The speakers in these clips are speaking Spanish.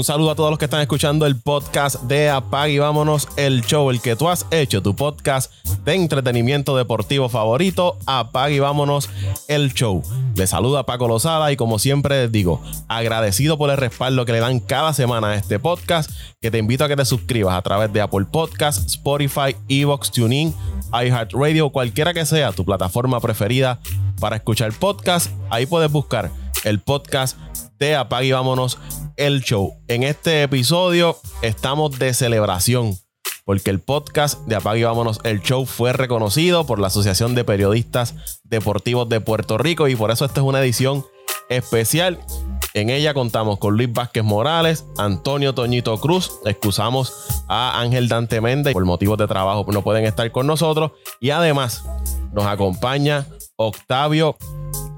Un saludo a todos los que están escuchando el podcast de Apag y vámonos el show, el que tú has hecho, tu podcast de entretenimiento deportivo favorito, Apag y vámonos el show. Les saluda Paco Lozada y como siempre les digo, agradecido por el respaldo que le dan cada semana a este podcast, que te invito a que te suscribas a través de Apple Podcast, Spotify, Evox, TuneIn, iHeartRadio, cualquiera que sea tu plataforma preferida para escuchar podcast. Ahí puedes buscar el podcast de Apague y Vámonos el Show. En este episodio estamos de celebración porque el podcast de Apague y Vámonos el Show fue reconocido por la Asociación de Periodistas Deportivos de Puerto Rico y por eso esta es una edición especial. En ella contamos con Luis Vázquez Morales, Antonio Toñito Cruz, excusamos a Ángel Dante Méndez por motivos de trabajo no pueden estar con nosotros y además nos acompaña Octavio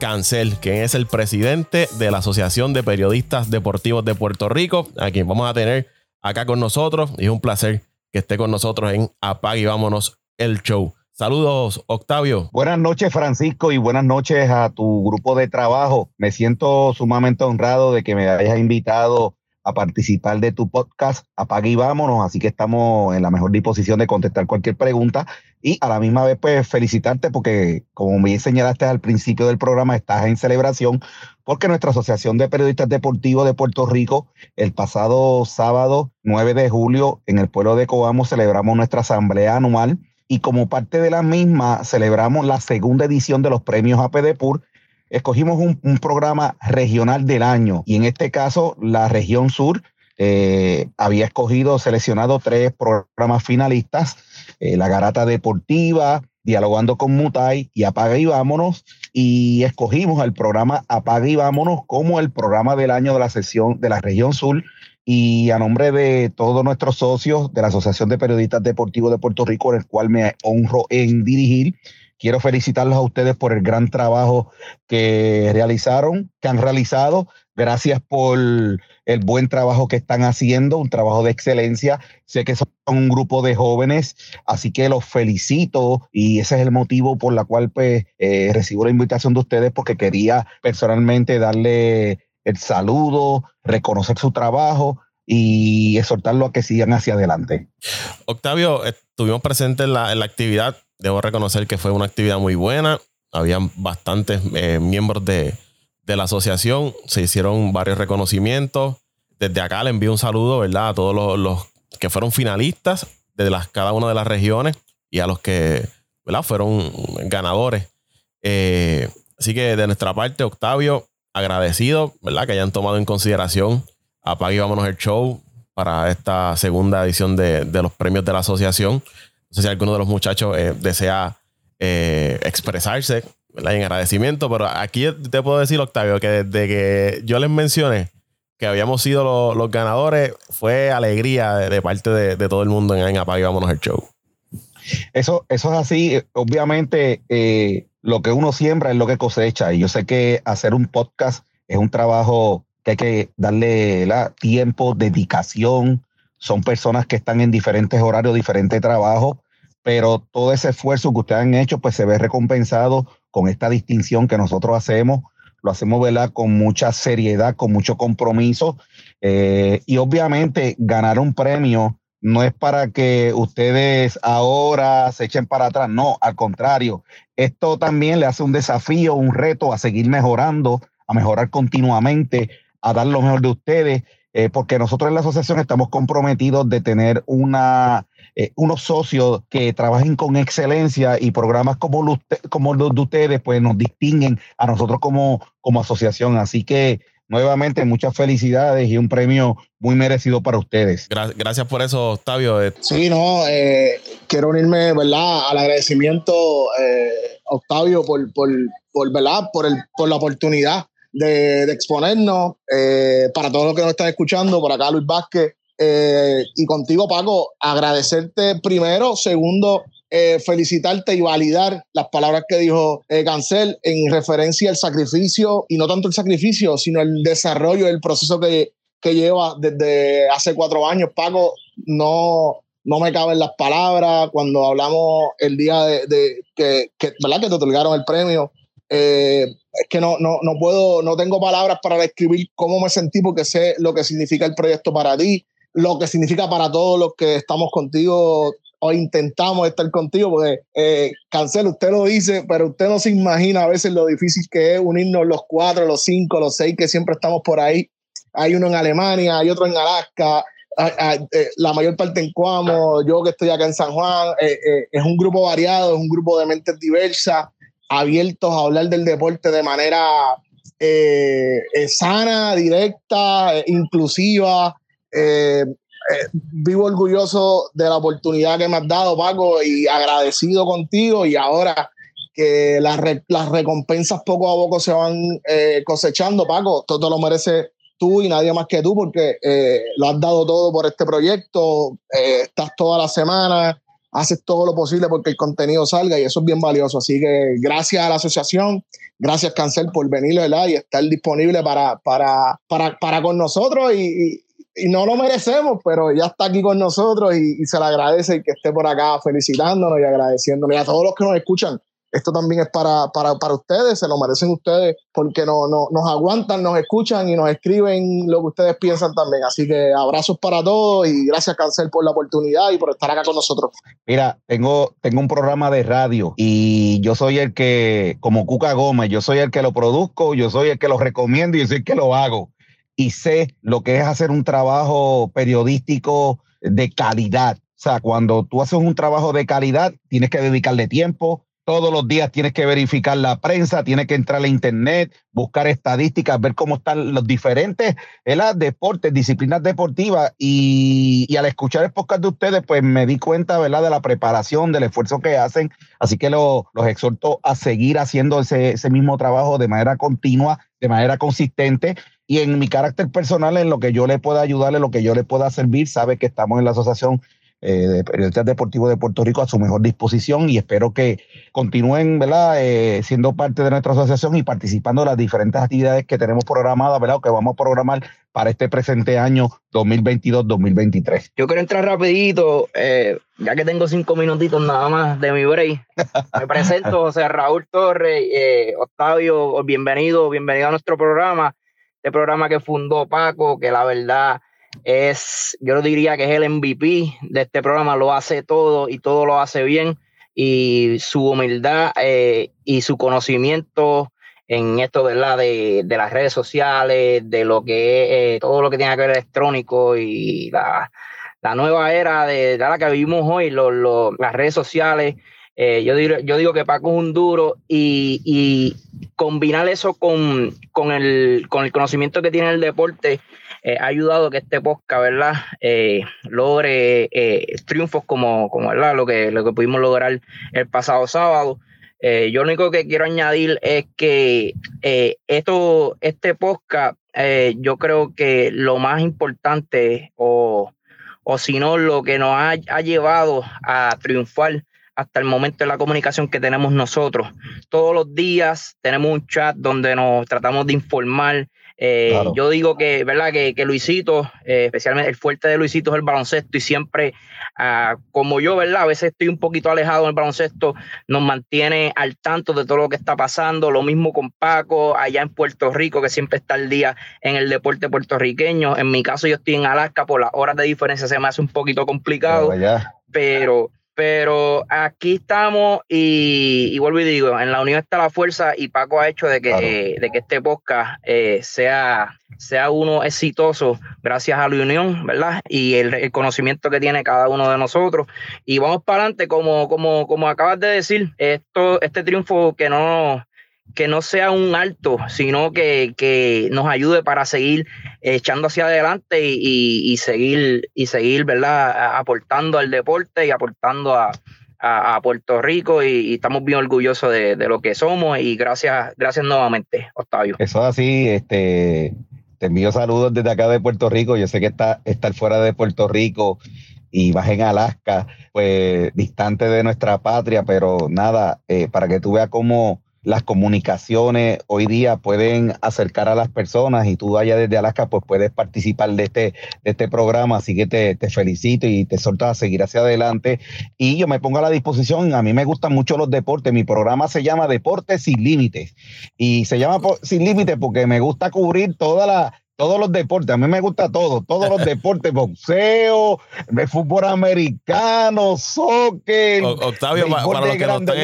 Cancel, quien es el presidente de la Asociación de Periodistas Deportivos de Puerto Rico, a quien vamos a tener acá con nosotros. Y es un placer que esté con nosotros en Apague y Vámonos el Show. Saludos, Octavio. Buenas noches, Francisco, y buenas noches a tu grupo de trabajo. Me siento sumamente honrado de que me hayas invitado a participar de tu podcast. Apague y vámonos. Así que estamos en la mejor disposición de contestar cualquier pregunta y a la misma vez, pues felicitarte porque, como me señalaste al principio del programa, estás en celebración porque nuestra Asociación de Periodistas Deportivos de Puerto Rico, el pasado sábado 9 de julio, en el pueblo de Coamo, celebramos nuestra asamblea anual y como parte de la misma, celebramos la segunda edición de los premios APDPUR escogimos un, programa regional del año y en este caso la región sur eh, había escogido, seleccionado tres programas finalistas, eh, La Garata Deportiva, Dialogando con Mutai y Apaga y Vámonos, y escogimos el programa Apaga y Vámonos como el programa del año de la sesión de la región sur. Y a nombre de todos nuestros socios de la Asociación de Periodistas Deportivos de Puerto Rico, el cual me honro en dirigir, Quiero felicitarlos a ustedes por el gran trabajo que realizaron, que han realizado. Gracias por el buen trabajo que están haciendo, un trabajo de excelencia. Sé que son un grupo de jóvenes, así que los felicito y ese es el motivo por la cual pues, eh, recibo la invitación de ustedes porque quería personalmente darle el saludo, reconocer su trabajo y exhortarlo a que sigan hacia adelante. Octavio, estuvimos presentes en la, la actividad debo reconocer que fue una actividad muy buena. Habían bastantes eh, miembros de, la asociación. Se hicieron varios reconocimientos. Desde acá le envío un saludo, ¿verdad? A todos los, que fueron finalistas de las, cada una de las regiones y a los que, ¿verdad? Fueron ganadores. Eh, así que de nuestra parte, Octavio, agradecido, ¿verdad? Que hayan tomado en consideración Apague y Vámonos el Show para esta segunda edición de, de los premios de la asociación. No sé si alguno de los muchachos eh, desea eh, expresarse en agradecimiento, pero aquí te puedo decir, Octavio, que desde que yo les mencioné que habíamos sido los, ganadores, fue alegría de, parte de, todo el mundo en, en Apague Vámonos el Show. Eso, eso es así. Obviamente, eh, lo que uno siembra es lo que cosecha. Y yo sé que hacer un podcast es un trabajo que hay que darle tiempo, dedicación, son personas que están en diferentes horarios, diferentes trabajos, pero todo ese esfuerzo que ustedes han hecho, pues se ve recompensado con esta distinción que nosotros hacemos. Lo hacemos, ¿verdad? Con mucha seriedad, con mucho compromiso. Eh, y obviamente ganar un premio no es para que ustedes ahora se echen para atrás, no, al contrario, esto también le hace un desafío, un reto a seguir mejorando, a mejorar continuamente, a dar lo mejor de ustedes eh, porque nosotros en la asociación estamos comprometidos de tener una, eh, unos socios que trabajen con excelencia y programas como los, como los de ustedes pues nos distinguen a nosotros como, como asociación. Así que nuevamente muchas felicidades y un premio muy merecido para ustedes. Gracias por eso, Octavio. Eh, sí, no, quiero unirme, ¿verdad? Al agradecimiento, Octavio, por, por, por, ¿verdad? Por, el, por la oportunidad de, exponernos. Eh, para todos los que nos están escuchando, por acá Luis Vázquez. Eh, y contigo, Paco, agradecerte primero. Segundo, eh, felicitarte y validar las palabras que dijo Cancel en referencia al sacrificio, y no tanto el sacrificio, sino el desarrollo, el proceso que, que lleva desde hace cuatro años. Paco, no, no me caben las palabras cuando hablamos el día de, que, que, ¿verdad? que te otorgaron el premio Eh, es que no, no, no puedo, no tengo palabras para describir cómo me sentí porque sé lo que significa el proyecto para ti, lo que significa para todos los que estamos contigo o intentamos estar contigo, porque eh, Cancel, usted lo dice, pero usted no se imagina a veces lo difícil que es unirnos los cuatro, los cinco, los seis que siempre estamos por ahí. Hay uno en Alemania, hay otro en Alaska, eh, la mayor parte en Cuamo, yo que estoy acá en San Juan, eh, eh, es un grupo variado, es un grupo de mentes diversas, abiertos a hablar del deporte de manera sana, directa, inclusiva. Vivo orgulloso de la oportunidad que me has dado, Paco, y agradecido contigo. Y ahora que las, las recompensas poco a poco se van cosechando, Paco, todo lo merece tú y nadie más que tú, porque eh, lo has dado todo por este proyecto, eh, estás toda la semana, haces todo lo posible porque el contenido salga y eso es bien valioso. Así que gracias a la asociación, gracias Cancel por venir ¿verdad? y estar disponible para, para, para, para con nosotros y, y, no lo merecemos, pero ya está aquí con nosotros y, se le agradece que esté por acá felicitándonos y agradeciéndonos y a todos los que nos escuchan esto también es para, para, para ustedes, se lo merecen ustedes, porque no, no, nos aguantan, nos escuchan y nos escriben lo que ustedes piensan también. Así que abrazos para todos y gracias, Cancel, por la oportunidad y por estar acá con nosotros. Mira, tengo, tengo un programa de radio y yo soy el que, como Cuca Gómez, yo soy el que lo produzco, yo soy el que lo recomiendo y yo soy el que lo hago. Y sé lo que es hacer un trabajo periodístico de calidad. O sea, cuando tú haces un trabajo de calidad, tienes que dedicarle tiempo, todos los días tienes que verificar la prensa, tienes que entrar a internet, buscar estadísticas, ver cómo están los diferentes deportes, disciplinas deportivas. Y, al escuchar el podcast de ustedes, pues me di cuenta ¿verdad? de la preparación, del esfuerzo que hacen. Así que los exhorto a seguir haciendo ese, ese mismo trabajo de manera continua, de manera consistente. Y en mi carácter personal, en lo que yo le pueda ayudar, en lo que yo le pueda servir, sabe que estamos en la asociación eh, de periodistas deportivos de Puerto Rico a su mejor disposición y espero que continúen ¿verdad? Eh, siendo parte de nuestra asociación y participando en las diferentes actividades que tenemos programadas, ¿verdad? que vamos a programar para este presente año 2022-2023. Yo quiero entrar rapidito, eh, ya que tengo cinco minutitos nada más de mi break. Me presento, José Raúl Torres, Octavio, bienvenido, bienvenido a nuestro programa, este programa que fundó Paco, que la verdad es, yo diría que es el MVP de este programa, lo hace todo y todo lo hace bien y su humildad eh, y su conocimiento en esto ¿verdad? De, de las redes sociales, de lo que eh, todo lo que tiene que ver electrónico y la, nueva era de, la que vivimos hoy, las redes sociales. Eh, yo, digo, yo digo que Paco es un duro y, y combinar eso con, con, el, con el conocimiento que tiene el deporte eh, ha ayudado que este podcast, ¿verdad? Eh, logre triunfos como, como ¿verdad? Lo que, lo que pudimos lograr el pasado sábado. yo lo único que quiero añadir es que esto, este podcast, yo creo que lo más importante, o, o si no, lo que nos ha, ha llevado a triunfar hasta el momento de la comunicación que tenemos nosotros. Todos los días tenemos un chat donde nos tratamos de informar, eh, yo digo que, ¿verdad? Que, Luisito, eh, especialmente el fuerte de Luisito es el baloncesto y siempre, ah, como yo, ¿verdad? A veces estoy un poquito alejado del baloncesto, nos mantiene al tanto de todo lo que está pasando. Lo mismo con Paco, allá en Puerto Rico, que siempre está al día en el deporte puertorriqueño. En mi caso, yo estoy en Alaska, por las horas de diferencia se me hace un poquito complicado, pero pero aquí estamos y, vuelvo y digo, en la unión está la fuerza y Paco ha hecho de que, de que este podcast eh, sea, sea uno exitoso gracias a la unión, ¿verdad? Y el, conocimiento que tiene cada uno de nosotros. Y vamos para adelante, como, como, como acabas de decir, esto, este triunfo que no, que no sea un alto, sino que, nos ayude para seguir echando hacia adelante y, seguir, y seguir, ¿verdad? Aportando al deporte y aportando a, Puerto Rico y, estamos bien orgullosos de, lo que somos y gracias, gracias nuevamente, Octavio. Eso es así, este, te envío saludos desde acá de Puerto Rico, yo sé que está, estar fuera de Puerto Rico y vas en Alaska, pues distante de nuestra patria, pero nada, eh, para que tú veas cómo las comunicaciones hoy día pueden acercar a las personas y tú allá desde Alaska pues puedes participar de este, de este programa, así que te, te felicito y te solto a seguir hacia adelante. Y yo me pongo a la disposición, a mí me gustan mucho los deportes, mi programa se llama Deportes sin Límites. Y se llama Sin Límites porque me gusta cubrir toda la todos los deportes, a mí me gusta todo, todos los deportes, boxeo, fútbol americano, soccer, Octavio, para, los, que no están,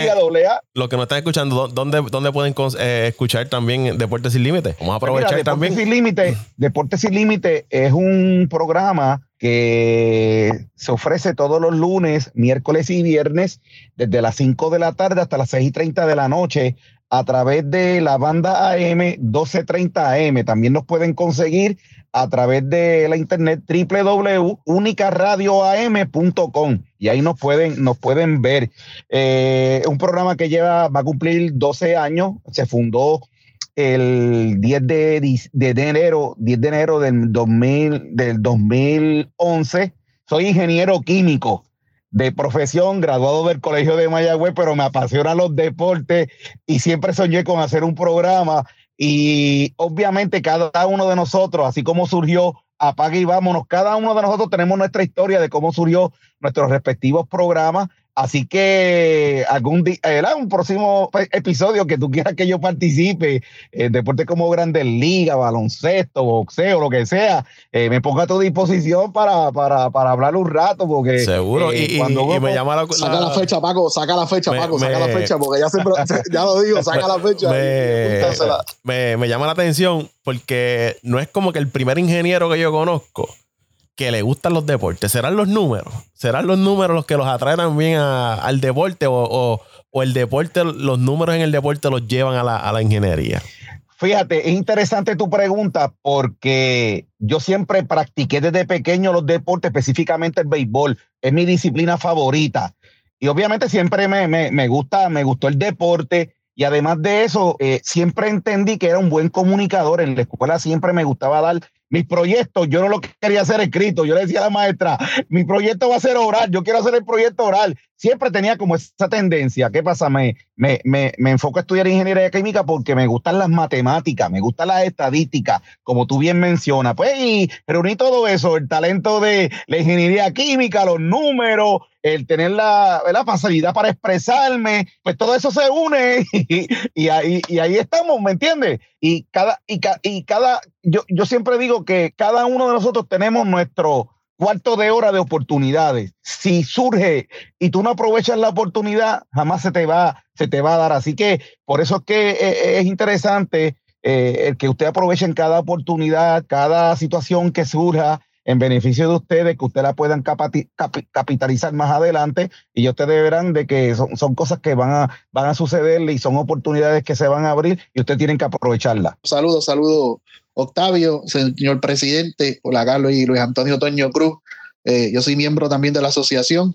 los que no están escuchando, ¿dónde, dónde pueden eh, escuchar también Deportes Sin Límite? Vamos a pues aprovechar también. Deportes Sin Límite, Deportes Sin Límite es un programa que se ofrece todos los lunes, miércoles y viernes, desde las 5 de la tarde hasta las 6 y 30 de la noche, a través de la banda AM 1230 AM. También nos pueden conseguir a través de la internet www.unicaradioam.com y ahí nos pueden, nos pueden ver. Eh, un programa que lleva, va a cumplir 12 años, se fundó el 10 de, de, enero, 10 de enero del, 2000, del 2011. Soy ingeniero químico de profesión, graduado del Colegio de Mayagüez, pero me apasionan los deportes y siempre soñé con hacer un programa. Y obviamente cada uno de nosotros, así como surgió Apague y Vámonos, cada uno de nosotros tenemos nuestra historia de cómo surgió nuestros respectivos programas Así que algún día, un próximo episodio que tú quieras que yo participe, en deporte como Grandes Ligas, baloncesto, boxeo, lo que sea, eh, me ponga a tu disposición para, para, para hablar un rato, porque seguro. Eh, y, cuando me llama la, saca la, fecha, Paco, saca la fecha, Paco, saca la fecha, porque ya siempre, ya lo digo, saca la fecha. Me, me llama la atención porque no es como que el primer ingeniero que yo conozco que le gustan los deportes? ¿Serán los números? ¿Serán los números los que los atraen también al deporte o, el deporte, los números en el deporte los llevan a la, a la ingeniería? Fíjate, es interesante tu pregunta porque yo siempre practiqué desde pequeño los deportes, específicamente el béisbol. Es mi disciplina favorita. Y obviamente siempre me, me, gusta, me gustó el deporte. Y además de eso, eh, siempre entendí que era un buen comunicador. En la escuela siempre me gustaba dar mis proyectos, yo no lo quería hacer escrito. Yo le decía a la maestra, mi proyecto va a ser oral, yo quiero hacer el proyecto oral. Siempre tenía como esa tendencia. ¿Qué pasa? Me, me, me, me enfoco a estudiar ingeniería química porque me gustan las matemáticas, me gustan las estadísticas, como tú bien mencionas. Pues, y reuní todo eso, el talento de la ingeniería química, los números, el tener la, la, facilidad para expresarme, pues todo eso se une y, ahí, y ahí estamos, ¿me entiendes? Y cada, y, y cada, yo, yo siempre digo que cada uno de nosotros tenemos nuestro cuarto de hora de oportunidades. Si surge y tú no aprovechas la oportunidad, jamás se te va, se te va a dar. Así que por eso es que eh, eh, es interesante eh, el que usted aproveche en cada oportunidad, cada situación que surja en beneficio de ustedes, que ustedes la puedan capitalizar más adelante y ustedes verán de que son, cosas que van a, van a suceder y son oportunidades que se van a abrir y ustedes tienen que aprovecharlas. Saludos, saludos Octavio, señor presidente, hola Carlos y Luis Antonio Toño Cruz. Eh, yo soy miembro también de la asociación.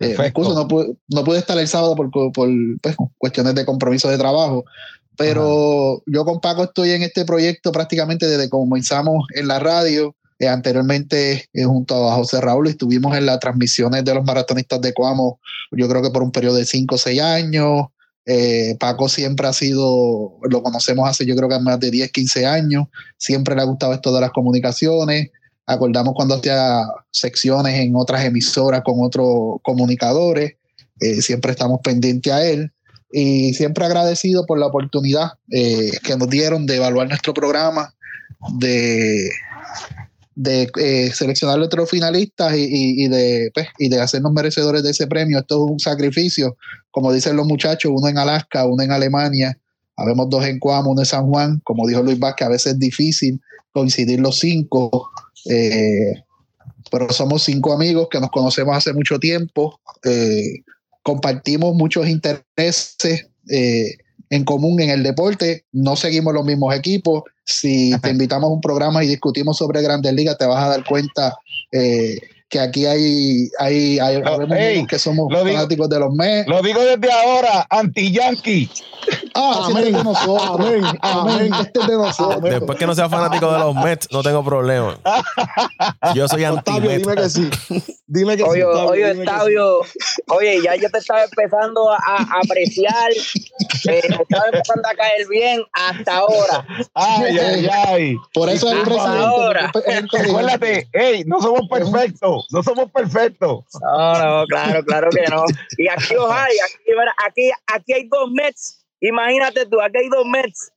Eh, no pude, no estar el sábado por, por pues, cuestiones de compromiso de trabajo, pero yo con Paco estoy en este proyecto prácticamente desde que comenzamos en la radio. Eh, anteriormente, eh, junto a José Raúl, estuvimos en las transmisiones de los maratonistas de Coamo, yo creo que por un periodo de 5 o 6 años. Eh, Paco siempre ha sido, lo conocemos hace yo creo que más de 10, 15 años, siempre le ha gustado esto de las comunicaciones. Acordamos cuando hacía secciones en otras emisoras con otros comunicadores, siempre estamos pendientes a él y siempre agradecido por la oportunidad que nos dieron de evaluar nuestro programa, de de eh, seleccionar nuestros finalistas y, de, pues, y de hacernos merecedores de ese premio. Esto es un sacrificio, como dicen los muchachos, uno en Alaska, uno en Alemania, habemos dos en Cuamo, uno en San Juan, como dijo Luis Vázquez, a veces es difícil coincidir los cinco, eh, pero somos cinco amigos que nos conocemos hace mucho tiempo, eh, compartimos muchos intereses en común en el deporte, no seguimos los mismos equipos. Si te invitamos a un programa y discutimos sobre grandes ligas, te vas a dar cuenta eh, que aquí hay, hay, hay que somos fanáticos de los Mets. Lo digo desde ahora, anti-yankee. Ah, amén. De nosotros. Amén. Amén. Este es de nosotros. Después que no sea fanático de los Mets, no tengo problema. Yo soy anti Octavio, dime que sí. Dime que oye, sí. Octavio, oye, Octavio, oye, ya yo te estaba empezando a, apreciar Eh, estaba empezando a caer bien hasta ahora. Ay, ay, ay. Por eso es el Hasta ahora. presidente. Acuérdate, hey, no somos perfectos, no somos perfectos. No, no, claro, claro que no. Y aquí los hay, aquí, aquí, aquí hay dos Mets. Imagínate tú, aquí hay dos Mets.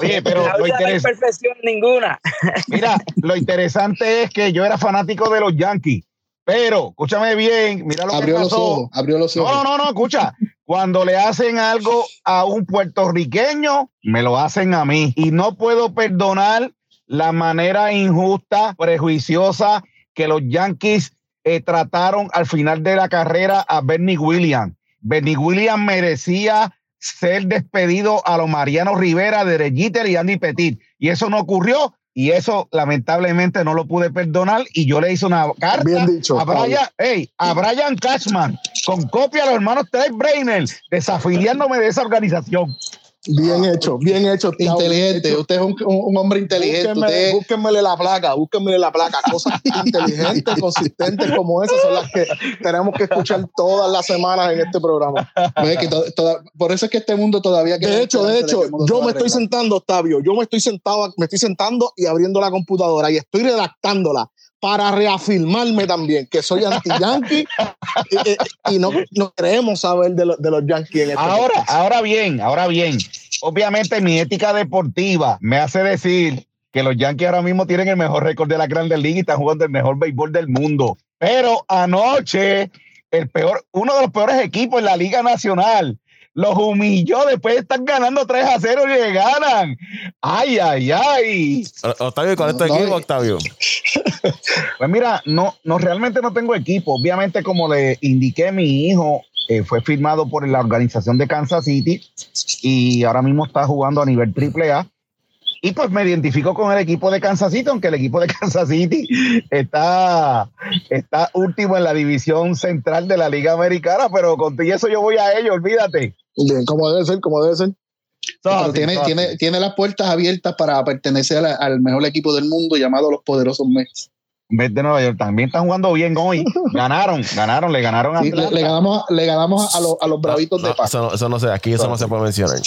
Oye, pero la lo no hay perfección ninguna. mira, lo interesante es que yo era fanático de los Yankees, pero escúchame bien, mira lo Abrió que los pasó. ojos, abrió los ojos. No, no, no, escucha. Cuando le hacen algo a un puertorriqueño, me lo hacen a mí. Y no puedo perdonar la manera injusta, prejuiciosa que los Yankees eh, trataron al final de la carrera a Bernie Williams. Bernie Williams merecía ser despedido a los Mariano Rivera, de Jeter y Andy Petit. Y eso no ocurrió. Y eso lamentablemente no lo pude perdonar. Y yo le hice una carta Bien dicho, a Brian, hey, a Brian Cashman con copia a los hermanos Trey Brainer desafiliándome de esa organización. Bien hecho, bien hecho. Inteligente, usted es un, un- hombre inteligente. Búsquenme, Usted, búsquenmele la placa, búsquenmele la placa. Cosas inteligentes, consistentes como esas son las que tenemos que escuchar todas las semanas en este programa. ve que to- toda- por eso es que este mundo todavía queda De hecho, de hecho, que yo me estoy sentando, Octavio, yo me estoy sentado, me estoy sentando y abriendo la computadora y estoy redactándola para reafirmarme también que soy anti-yankee y, y- y no, no queremos saber de, lo- de los yankees en este Ahora, ahora bien, ahora bien. Obviamente mi ética deportiva me hace decir que los Yankees ahora mismo tienen el mejor récord de la Grandes Ligas y están jugando el mejor béisbol del mundo. Pero anoche, el peor, uno de los peores equipos en la Liga Nacional los humilló después de estar ganando 3 a 0 y le ganan. Ay, ay, ay. Octavio, ¿cuál es tu equipo, Octavio? Pues mira, no, no realmente no tengo equipo. Obviamente, como le indiqué, mi hijo eh, fue firmado por la organización de Kansas City y ahora mismo está jugando a nivel triple A. Y pues me identifico con el equipo de Kansas City, aunque el equipo de Kansas City está, está último en la división central de la Liga Americana, pero contigo eso yo voy a ello, olvídate. Bien, como debe ser, como debe ser. Así, tiene, tiene, tiene las puertas abiertas para pertenecer a la- al mejor equipo del mundo llamado los poderosos Mets. Mets de Nueva York también están jugando bien hoy. Ganaron, ganaron, le ganaron a Sí, le, ganamos, le ganamos a, los, a los bravitos No, de paz. eso, no, eso no sé, aquí eso no se puede mencionar.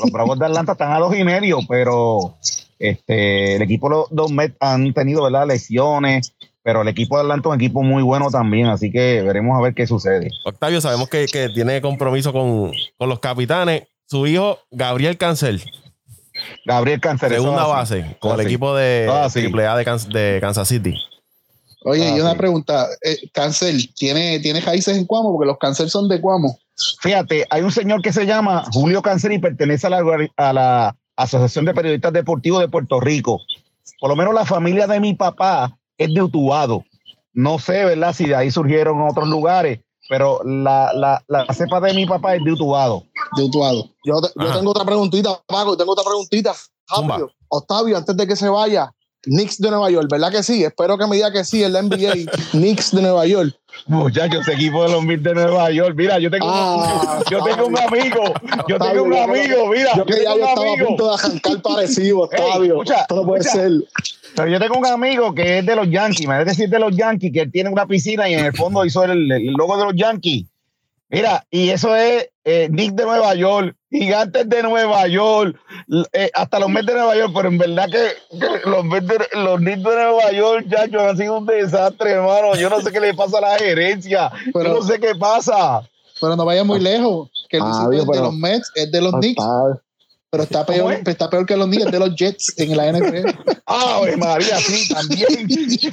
Los Bravos de Atlanta están a dos y medio, pero este, el equipo de los dos Mets han tenido ¿verdad? lesiones, pero el equipo de Atlanta es un equipo muy bueno también, así que veremos a ver qué sucede. Octavio, sabemos que, que tiene compromiso con, con los capitanes. Su hijo, Gabriel Cancel, Gabriel Cáncer. eso segunda así. base, con el equipo de sí. AAA de, Kan- de Kansas City. Oye, Ah, y una sí. pregunta, eh, Cáncer, ¿tiene, ¿tiene raíces en Cuamo? Porque los Cáncer son de Cuamo. Fíjate, hay un señor que se llama Julio Cáncer y pertenece a la, organi- a la Asociación de Periodistas Deportivos de Puerto Rico. Por lo menos la familia de mi papá es de Utuado. No sé, ¿verdad? Si de ahí surgieron otros lugares, pero la, la, la cepa de mi papá es de Utuado. de Utuado. Yo, yo tengo otra preguntita, Paco, tengo otra preguntita. Rápido. Octavio, antes de que se vaya, Knicks de Nueva York, ¿verdad que sí? Espero que me diga que sí, el NBA, Knicks de Nueva York. Muchachos, equipo de los Mets de Nueva York. Mira, yo tengo, Ah, yo tengo un amigo. Yo Octavio, tengo un amigo. Mira, Yo que tengo un estaba a amigo. punto de arrancar parecido, Octavio. escucha, Esto no puede escucha. ser. Pero yo tengo un amigo que es de los Yankees, me debe decir de los Yankees, que él tiene una piscina y en el fondo hizo el, el logo de los Yankees. Mira, y eso es eh, Nick de Nueva York, Gigantes de Nueva York, eh, hasta los Mets de Nueva York, pero en verdad que, que los, Mets de- los Knicks de Nueva York, chacho, han sido un desastre, hermano. Yo no sé qué le pasa a la gerencia, Pero- yo no sé qué pasa. Pero no vaya muy lejos, que el Ah, es de los Mets, es de los Knicks. Pero está ¿Cómo peor, es? está peor que los Knicks, de los Jets en la NFL. Ave María, sí, también.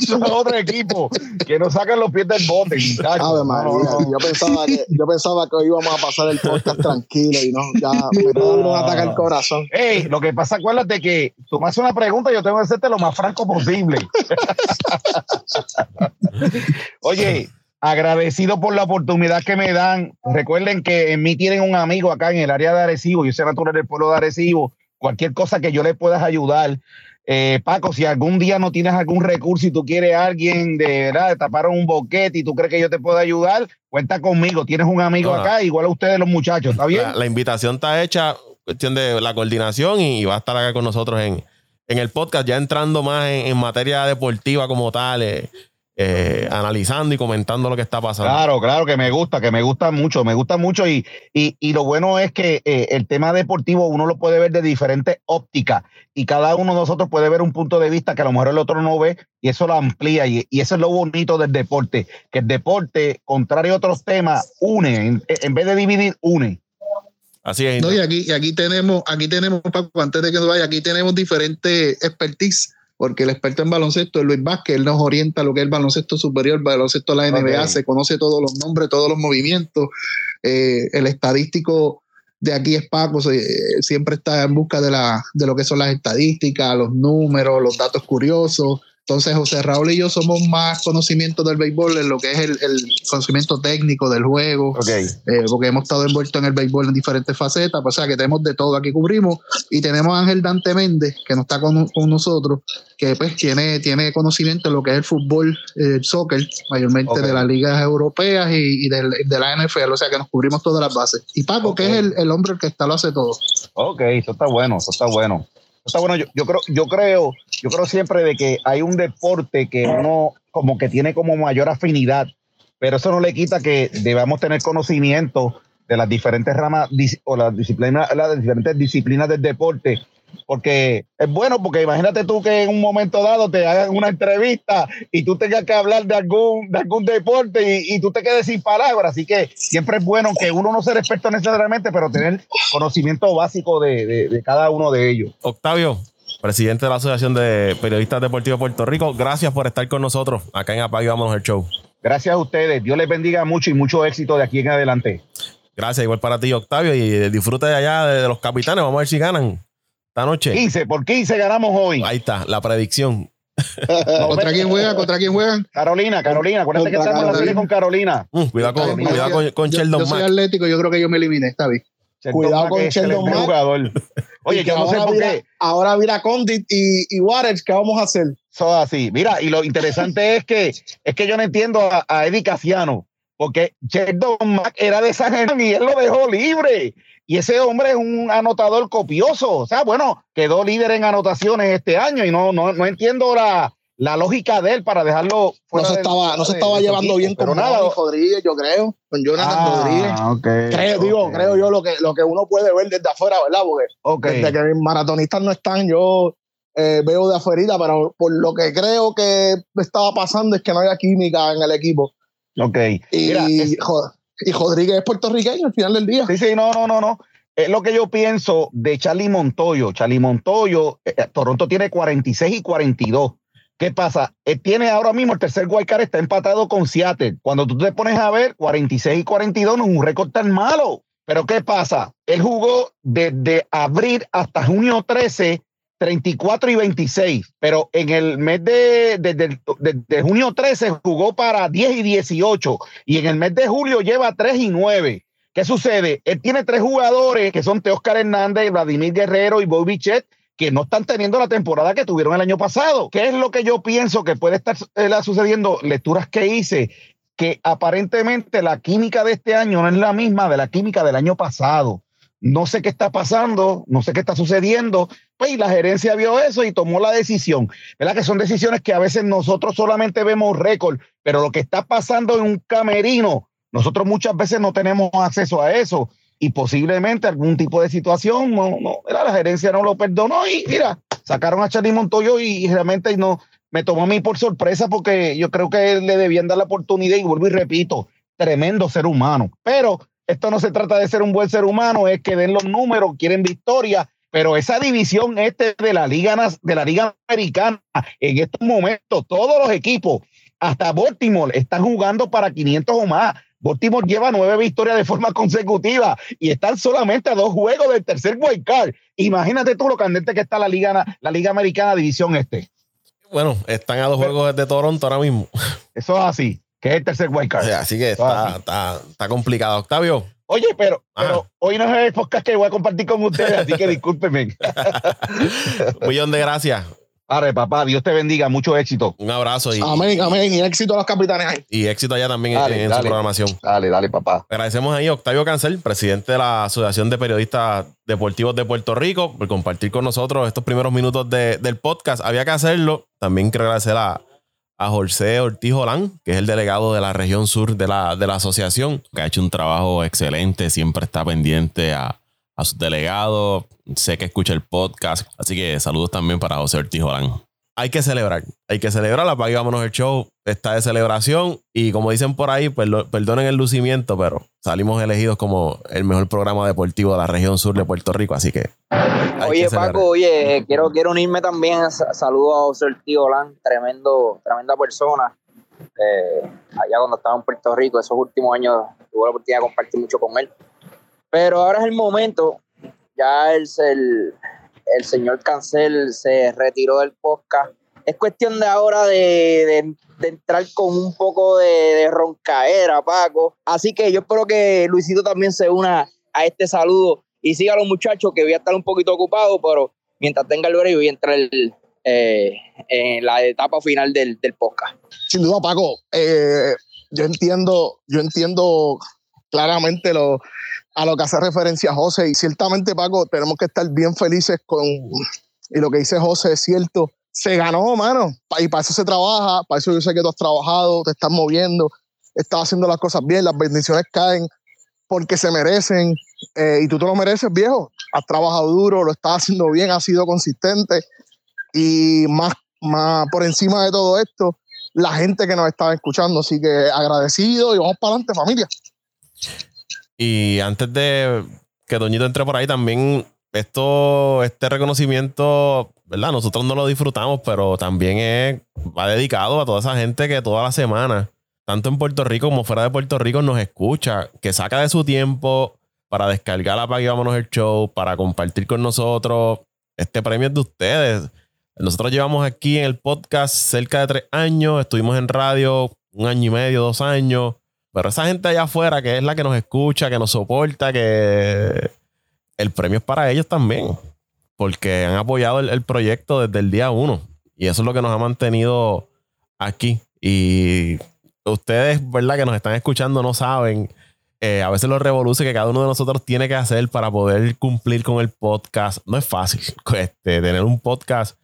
Son otro equipo que nos sacan los pies del bote. Ave María, No, no. yo pensaba que yo pensaba que hoy íbamos a pasar el podcast tranquilo y no, ya me un ataque al corazón. Ey, lo que pasa, acuérdate que tú me haces una pregunta y yo tengo que hacerte lo más franco posible. Oye, agradecido por la oportunidad que me dan. Recuerden que en mí tienen un amigo acá en el área de Arecibo. Yo soy natural del pueblo de Arecibo. Cualquier cosa que yo le puedas ayudar. Eh, Paco, si algún día no tienes algún recurso y tú quieres a alguien de verdad, de tapar un boquete y tú crees que yo te puedo ayudar, cuenta conmigo. Tienes un amigo acá, igual a ustedes los muchachos, ¿está bien? La, la invitación está hecha, cuestión de la coordinación y, y va a estar acá con nosotros en, en el podcast, ya entrando más en, en materia deportiva como tal. eh, eh, analizando y comentando lo que está pasando. Claro, claro, que me gusta, que me gusta mucho, me gusta mucho y, y, y lo bueno es que eh, el tema deportivo uno lo puede ver de diferentes ópticas y cada uno de nosotros puede ver un punto de vista que a lo mejor el otro no ve y eso lo amplía y, y eso es lo bonito del deporte, que el deporte, contrario a otros temas, une, en, en vez de dividir, une. Así es. No, y aquí, y aquí tenemos, aquí tenemos, Paco, antes de que nos vaya, aquí tenemos diferentes expertise porque el experto en baloncesto es Luis Vázquez, él nos orienta lo que es el baloncesto superior, el baloncesto de la NBA, okay. se conoce todos los nombres, todos los movimientos. Eh, el estadístico de aquí es Paco, se, siempre está en busca de, la, de lo que son las estadísticas, los números, los datos curiosos. Entonces, José Raúl y yo somos más conocimientos del béisbol en lo que es el, el conocimiento técnico del juego, okay. eh, porque hemos estado envueltos en el béisbol en diferentes facetas, o sea que tenemos de todo aquí cubrimos. Y tenemos a Ángel Dante Méndez, que no está con, con nosotros, que pues tiene, tiene conocimiento en lo que es el fútbol, el eh, soccer, mayormente okay. de las ligas europeas y, y de, de, la NFL, o sea que nos cubrimos todas las bases. Y Paco, okay. que es el, el, hombre que está lo hace todo. Ok, eso está bueno, eso está bueno. Está bueno, yo, yo, creo, yo creo, yo creo siempre de que hay un deporte que uno como que tiene como mayor afinidad, pero eso no le quita que debamos tener conocimiento de las diferentes ramas o las disciplinas, las diferentes disciplinas del deporte, porque es bueno, porque imagínate tú que en un momento dado te hagan una entrevista y tú tengas que hablar de algún, de algún deporte y, y tú te quedes sin palabras, así que siempre es bueno que uno no sea experto necesariamente, pero tener conocimiento básico de, de, de cada uno de ellos. Octavio, presidente de la Asociación de Periodistas Deportivos de Puerto Rico, gracias por estar con nosotros acá en Apague Vámonos el Show. Gracias a ustedes. Dios les bendiga mucho y mucho éxito de aquí en adelante. Gracias, igual para ti, Octavio, y disfrute de allá de los capitanes. Vamos a ver si ganan esta noche. 15, por 15 ganamos hoy. Ahí está, la predicción. ¿Contra quién juegan? ¿Contra quién juegan? Carolina, Carolina. Acuérdate que estamos en la serie con Carolina. Mm, cuidado con, Carolina. cuidado con, con yo, Sheldon yo soy Mack. atlético, yo creo que yo me eliminé, está bien. Sheldon Cuidado Mack con es Sheldon excelente Mack. jugador. Oye, yo no sé ahora por mira- qué. Ahora mira Condit y, y Waters, ¿qué vamos a hacer? Eso así. Mira, y lo interesante es que es que yo no entiendo a, a Eddie Casiano, porque Sheldon Mack era de San Germán y él lo dejó libre. Y ese hombre es un anotador copioso. O sea, bueno, quedó líder en anotaciones este año y no, no, no entiendo la, la lógica de él para dejarlo No fuera se del- estaba, no se de- estaba de llevando equipo, bien con nada. Rodríguez, yo creo, con Jonathan Rodríguez. Ah, ok, Creo, ok, digo, creo yo lo que, lo que uno puede ver desde afuera, ¿verdad? Porque ok. desde que mis maratonistas no están, yo eh, veo de afuera, pero por lo que creo que estaba pasando es que no había química en el equipo. ok. Y, Mira, es- Jo- y Rodríguez es puertorriqueño al final del día. Sí, sí, no, no, no, no. Es lo que yo pienso de Charlie Montoyo. Charlie Montoyo, eh, eh, Toronto tiene 46 y 42. ¿Qué pasa? Él tiene ahora mismo el tercer wildcard, está empatado con Seattle. Cuando tú te pones a ver, 46 y 42 no es un récord tan malo. Pero ¿qué pasa? Él jugó desde abril hasta junio 13, 34 y 26. Pero en el mes de, desde junio 13 jugó para 10 y 18. Y en el mes de julio lleva 3 y 9. ¿Qué sucede? Él tiene tres jugadores que son Teoscar Hernández, Vladimir Guerrero y Bobby Chet que no están teniendo la temporada que tuvieron el año pasado. ¿Qué es lo que yo pienso que puede estar eh, sucediendo? Lecturas que hice, que aparentemente la química de este año no es la misma de la química del año pasado. No sé qué está pasando, no sé qué está sucediendo. Y la gerencia vio eso y tomó la decisión. ¿Verdad? Que son decisiones que a veces nosotros solamente vemos récord, pero lo que está pasando en un camerino, nosotros muchas veces no tenemos acceso a eso y posiblemente algún tipo de situación, no, no, la gerencia no lo perdonó y mira, sacaron a Charlie Montoyo y, y realmente no, me tomó a mí por sorpresa porque yo creo que le debían dar la oportunidad y vuelvo y repito, tremendo ser humano, pero esto no se trata de ser un buen ser humano, es que den los números, quieren victoria, pero esa división este de la liga de la liga americana en estos momentos todos los equipos hasta Baltimore están jugando para 500 o más. Baltimore lleva nueve victorias de forma consecutiva y están solamente a dos juegos del tercer wild card. Imagínate tú lo candente que está la liga, la liga americana división este. Bueno, están a dos juegos de Toronto ahora mismo. Eso es así, que es el tercer wild card. Así que está, está, está complicado. Octavio, Oye, pero, Ajá. pero hoy no es el podcast que voy a compartir con ustedes, así que discúlpenme. un millón de gracias. Arre, papá, Dios te bendiga, mucho éxito. Un abrazo y, Amén, amén. Y éxito a los capitanes ahí. y éxito allá también Dale, en, en dale. su programación. Dale, dale, papá. Agradecemos ahí a Octavio Cancel, presidente de la Asociación de Periodistas Deportivos de Puerto Rico, por compartir con nosotros estos primeros minutos de- del podcast. Había que hacerlo. También quiero agradecer a, a José Ortiz Olán, que es el delegado de la región sur de la, de la asociación, que ha hecho un trabajo excelente, siempre está pendiente a, a sus delegados, sé que escucha el podcast, así que saludos también para José Ortiz Olán hay que celebrar. Hay que celebrar. Y vámonos el show. Está de celebración. Y como dicen por ahí, perdonen el lucimiento, pero salimos elegidos como el mejor programa deportivo de la región sur de Puerto Rico. Así que. Oye, Paco, oye, quiero, quiero unirme también. Saludo a José Tío Olan, tremendo, tremenda persona. Eh, allá cuando estaba en Puerto Rico, esos últimos años tuve la oportunidad de compartir mucho con él. Pero ahora es el momento. Ya es el el señor Cancel se retiró del podcast. Es cuestión de ahora de, entrar con un poco de, roncaera, Paco. Así que yo espero que Luisito también se una a este saludo y siga los muchachos que voy a estar un poquito ocupado, pero mientras tenga el break voy a entrar eh, en la etapa final del, podcast. Sin duda, Paco. Eh, yo entiendo, yo entiendo claramente a lo que hace referencia José. Y ciertamente, Paco, tenemos que estar bien felices con. Y lo que dice José es cierto. Se ganó, mano. Y para eso se trabaja. Para eso yo sé que tú has trabajado, te estás moviendo, estás haciendo las cosas bien. Las bendiciones caen porque se merecen. Eh, y tú te lo mereces, viejo. Has trabajado duro, lo estás haciendo bien, has sido consistente. Y más, más por encima de todo esto, la gente que nos estaba escuchando. Así que agradecido y vamos para adelante, familia. Y antes de que Doñito entre por ahí, también esto, este reconocimiento, ¿verdad? Nosotros no lo disfrutamos, pero también es, va dedicado a toda esa gente que toda la semana, tanto en Puerto Rico como fuera de Puerto Rico, nos escucha, que saca de su tiempo para descargar la Pague Vámonos el Show, para compartir con nosotros. Este premio es de ustedes. Nosotros llevamos aquí en el podcast cerca de tres años, estuvimos en radio un año y medio, dos años. Pero esa gente allá afuera, que es la que nos escucha, que nos soporta, que el premio es para ellos también. Porque han apoyado el, proyecto desde el día uno. Y eso es lo que nos ha mantenido aquí. Y ustedes, ¿verdad? Que nos están escuchando no saben eh, a veces los revoluce que cada uno de nosotros tiene que hacer para poder cumplir con el podcast. No es fácil. Este, tener un podcast,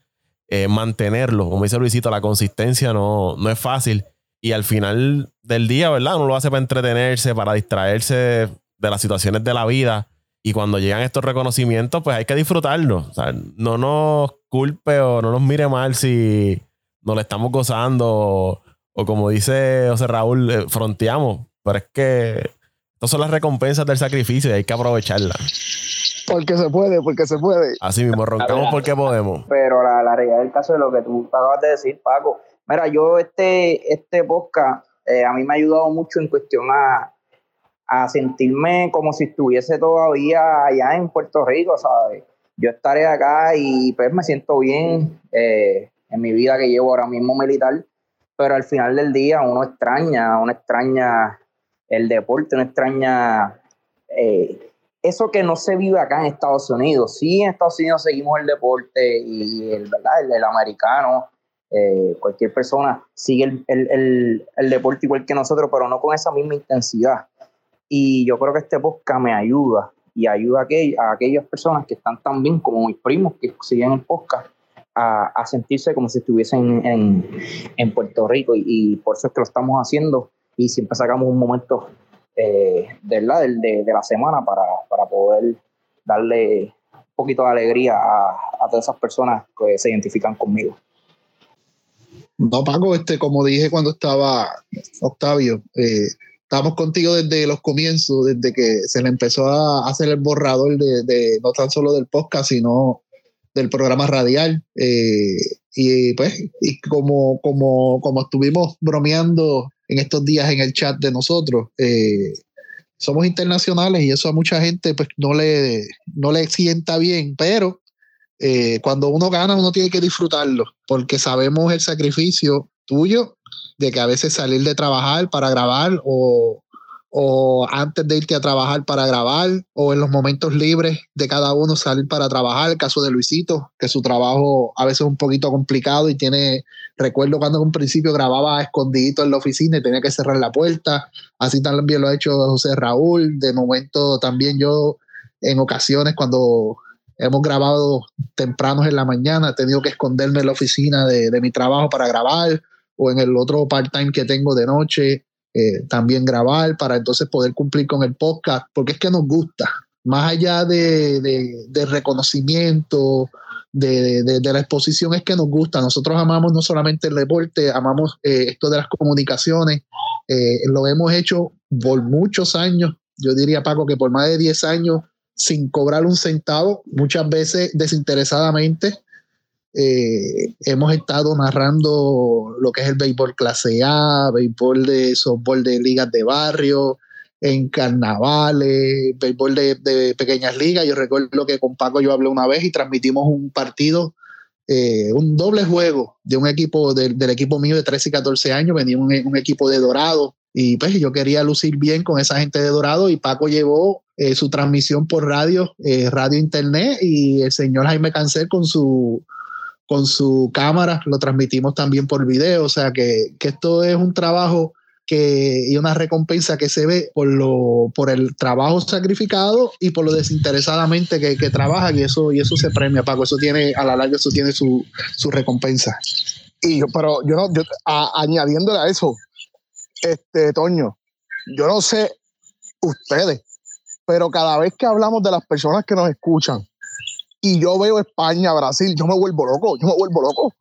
eh, mantenerlo, como dice Luisito, la consistencia no, no es fácil. Y al final del día, ¿verdad? Uno lo hace para entretenerse, para distraerse de las situaciones de la vida. Y cuando llegan estos reconocimientos, pues hay que disfrutarlo. O sea, no nos culpe o no nos mire mal si nos lo estamos gozando o, como dice José Raúl, eh, fronteamos. Pero es que estas son las recompensas del sacrificio y hay que aprovecharlas. Porque se puede, porque se puede. Así mismo, roncamos porque podemos. Pero la, la realidad del caso de lo que tú acabas de decir, Paco, Mira, yo este, este podcast eh, a mí me ha ayudado mucho en cuestión a, sentirme como si estuviese todavía allá en Puerto Rico, ¿sabes? Yo estaré acá y pues me siento bien eh, en mi vida que llevo ahora mismo militar, pero al final del día uno extraña, uno extraña el deporte, uno extraña eh, eso que no se vive acá en Estados Unidos. Sí, en Estados Unidos seguimos el deporte y el, ¿verdad? el americano, eh, cualquier persona sigue el, el, el, deporte igual que nosotros, pero no con esa misma intensidad. Y yo creo que este podcast me ayuda y ayuda a, aquellas personas que están tan bien como mis primos que siguen el podcast a, a sentirse como si estuviesen en, en Puerto Rico. Y, por eso es que lo estamos haciendo y siempre sacamos un momento eh, de, de, de, la semana para, para poder darle un poquito de alegría a, a todas esas personas que se identifican conmigo. No, Paco, este, como dije cuando estaba Octavio, eh, estamos contigo desde los comienzos, desde que se le empezó a hacer el borrador de, no tan solo del podcast, sino del programa radial. Eh, y pues, y como, como, como estuvimos bromeando en estos días en el chat de nosotros, eh, somos internacionales y eso a mucha gente pues no le, no le sienta bien, pero eh, cuando uno gana, uno tiene que disfrutarlo, porque sabemos el sacrificio tuyo de que a veces salir de trabajar para grabar o, o antes de irte a trabajar para grabar o en los momentos libres de cada uno salir para trabajar. El caso de Luisito, que su trabajo a veces es un poquito complicado y tiene, recuerdo cuando en un principio grababa escondidito en la oficina y tenía que cerrar la puerta. Así también lo ha hecho José Raúl. De momento también yo en ocasiones cuando hemos grabado tempranos en la mañana, he tenido que esconderme en la oficina de, mi trabajo para grabar, o en el otro part-time que tengo de noche, eh, también grabar para entonces poder cumplir con el podcast, porque es que nos gusta, más allá de, de, reconocimiento, de, de, la exposición, es que nos gusta. Nosotros amamos no solamente el deporte, amamos eh, esto de las comunicaciones, eh, lo hemos hecho por muchos años, yo diría Paco que por más de 10 años sin cobrar un centavo, muchas veces desinteresadamente. Eh, hemos estado narrando lo que es el béisbol clase A, béisbol de softball de ligas de barrio, en carnavales, béisbol de, pequeñas ligas. Yo recuerdo que con Paco yo hablé una vez y transmitimos un partido, eh, un doble juego de un equipo, del equipo mío de 13 y 14 años, venía un, un, equipo de Dorado y pues yo quería lucir bien con esa gente de Dorado y Paco llevó eh, su transmisión por radio, eh, radio internet y el señor Jaime Cancel con su con su cámara, lo transmitimos también por video, o sea que, que esto es un trabajo que, y una recompensa que se ve por, lo, por el trabajo sacrificado y por lo desinteresadamente que, que trabaja y eso, y eso se premia, Paco, eso tiene, a la larga eso tiene su, su recompensa. Y yo, pero yo no, yo, añadiéndole a eso, este, Toño, yo no sé ustedes, pero cada vez que hablamos de las personas que nos escuchan y yo veo España, Brasil, yo me vuelvo loco, yo me vuelvo loco.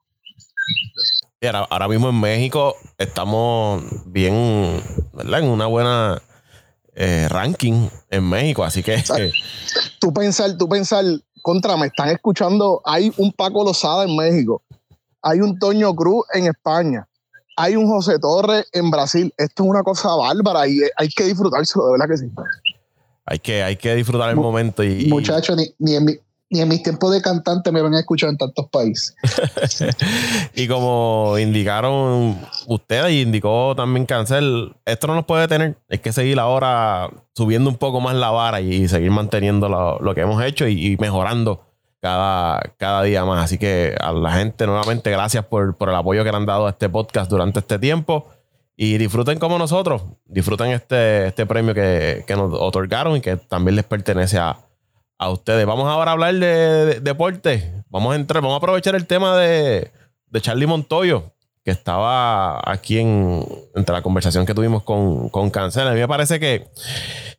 ahora, mismo en México estamos bien, ¿verdad? En una buena eh, ranking en México, así que... tú pensar, tú pensar, contra, me están escuchando, hay un Paco Lozada en México, hay un Toño Cruz en España, hay un José Torres en Brasil. Esto es una cosa bárbara y hay que disfrutárselo, de verdad que sí. Hay que, hay que disfrutar el momento. Y, Muchachos, ni, en ni en mis tiempos de cantante me van a escuchar en tantos países. y como indicaron ustedes y indicó también Cancel, esto no nos puede tener. Hay que seguir ahora subiendo un poco más la vara y seguir manteniendo lo, que hemos hecho y mejorando cada, cada día más. Así que a la gente, nuevamente, gracias por, el apoyo que le han dado a este podcast durante este tiempo. Y disfruten como nosotros, disfruten este, este premio que, nos otorgaron y que también les pertenece a, ustedes. Vamos ahora a hablar de, deporte. Vamos a entrar, vamos a aprovechar el tema de, de Charlie Montoyo, que estaba aquí en, entre la conversación que tuvimos con, con Cancel. A mí me parece que,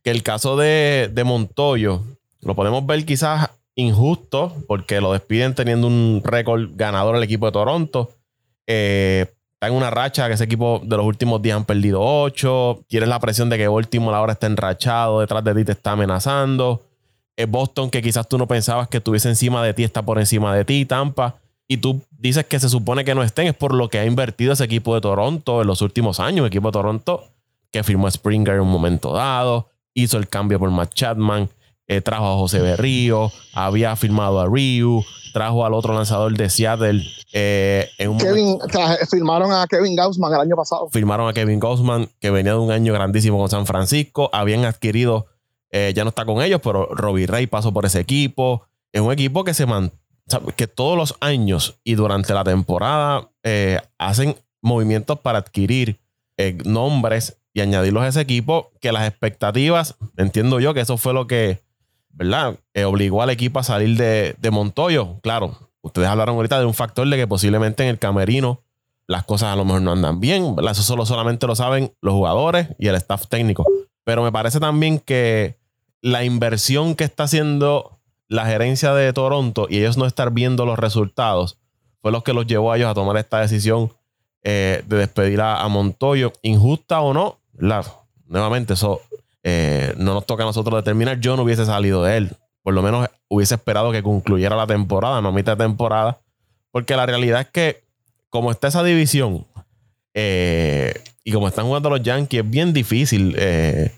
que el caso de, de Montoyo lo podemos ver quizás injusto porque lo despiden teniendo un récord ganador el equipo de Toronto. Eh, está en una racha que ese equipo de los últimos días han perdido 8. Tienes la presión de que último la hora está enrachado, detrás de ti te está amenazando. Es Boston que quizás tú no pensabas que estuviese encima de ti, está por encima de ti, Tampa. Y tú dices que se supone que no estén, es por lo que ha invertido ese equipo de Toronto en los últimos años. El equipo de Toronto que firmó a Springer en un momento dado, hizo el cambio por Matt Chapman, eh, trajo a José Berrío, había firmado a Ryu, trajo al otro lanzador de Seattle. Eh, firmaron a Kevin Gaussman el año pasado. Firmaron a Kevin Gaussman, que venía de un año grandísimo con San Francisco. Habían adquirido, eh, ya no está con ellos, pero Robbie Ray pasó por ese equipo. Es un equipo que se man, que todos los años y durante la temporada hacen movimientos para adquirir nombres y añadirlos a ese equipo, que las expectativas, entiendo yo que eso fue lo que ¿verdad? Eh, obligó al equipo a salir de, Montoyo. Claro, ustedes hablaron ahorita de un factor de que posiblemente en el camerino las cosas a lo mejor no andan bien, Eso solo solamente lo saben los jugadores y el staff técnico. Pero me parece también que la inversión que está haciendo la gerencia de Toronto y ellos no estar viendo los resultados fue lo que los llevó a ellos a tomar esta decisión eh, de despedir a, Montoyo, injusta o no. nuevamente, eso eh, no nos toca a nosotros determinar. Yo no hubiese salido de él. Por lo menos hubiese esperado que concluyera la temporada, no mitad de temporada. Porque la realidad es que, como está esa división eh, y como están jugando los Yankees, es bien difícil que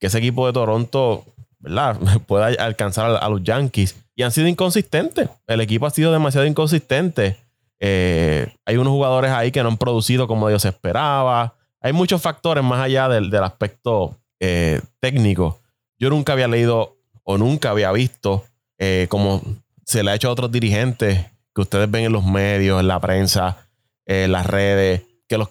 ese equipo de Toronto pueda alcanzar a, los Yankees. Y han sido inconsistentes. El equipo ha sido demasiado inconsistente. hay unos jugadores ahí que no han producido como Dios esperaba. Hay muchos factores más allá del, del aspecto eh, técnico. Yo nunca había leído o nunca había visto eh, como se le ha hecho a otros dirigentes que ustedes ven en los medios, en la prensa, en las redes, que los,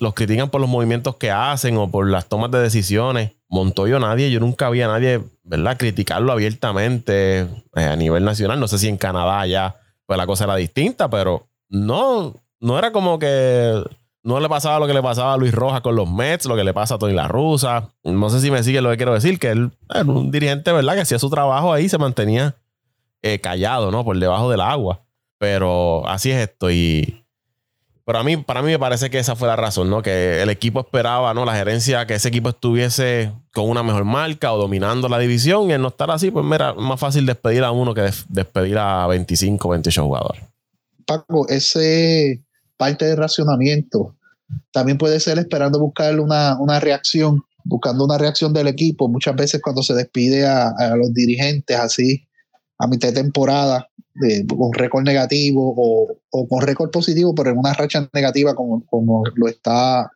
los critican por los movimientos que hacen o por las tomas de decisiones. Montoyo nadie, yo nunca había nadie, ¿verdad? Criticarlo abiertamente eh, a nivel nacional. No sé si en Canadá ya pues la cosa era distinta, pero no, no era como que no le pasaba lo que le pasaba a Luis Rojas con los Mets, lo que le pasa a Tony La Rusa. No sé si me sigue lo que quiero decir, que él era un dirigente, ¿verdad? Que hacía su trabajo ahí, se mantenía eh, callado, ¿no? Por debajo del agua. Pero así es esto. Y. Pero a mí, para mí me parece que esa fue la razón, ¿no? Que el equipo esperaba, ¿no? La gerencia, que ese equipo estuviese con una mejor marca o dominando la división. Y el no estar así, pues mira, más fácil despedir a uno que despedir a 25, 28 jugadores. Paco, ese parte de racionamiento también puede ser esperando buscar una, una reacción, buscando una reacción del equipo. Muchas veces cuando se despide a, a los dirigentes así, a mitad de temporada, con récord negativo o, con récord positivo, pero en una racha negativa como, como lo está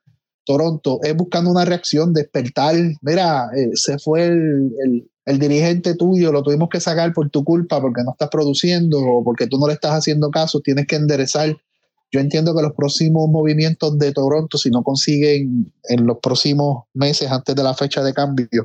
Toronto, es buscando una reacción, despertar. Mira, eh, se fue el, el, dirigente tuyo, lo tuvimos que sacar por tu culpa porque no estás produciendo o porque tú no le estás haciendo caso, tienes que enderezar. Yo entiendo que los próximos movimientos de Toronto, si no consiguen en los próximos meses antes de la fecha de cambio,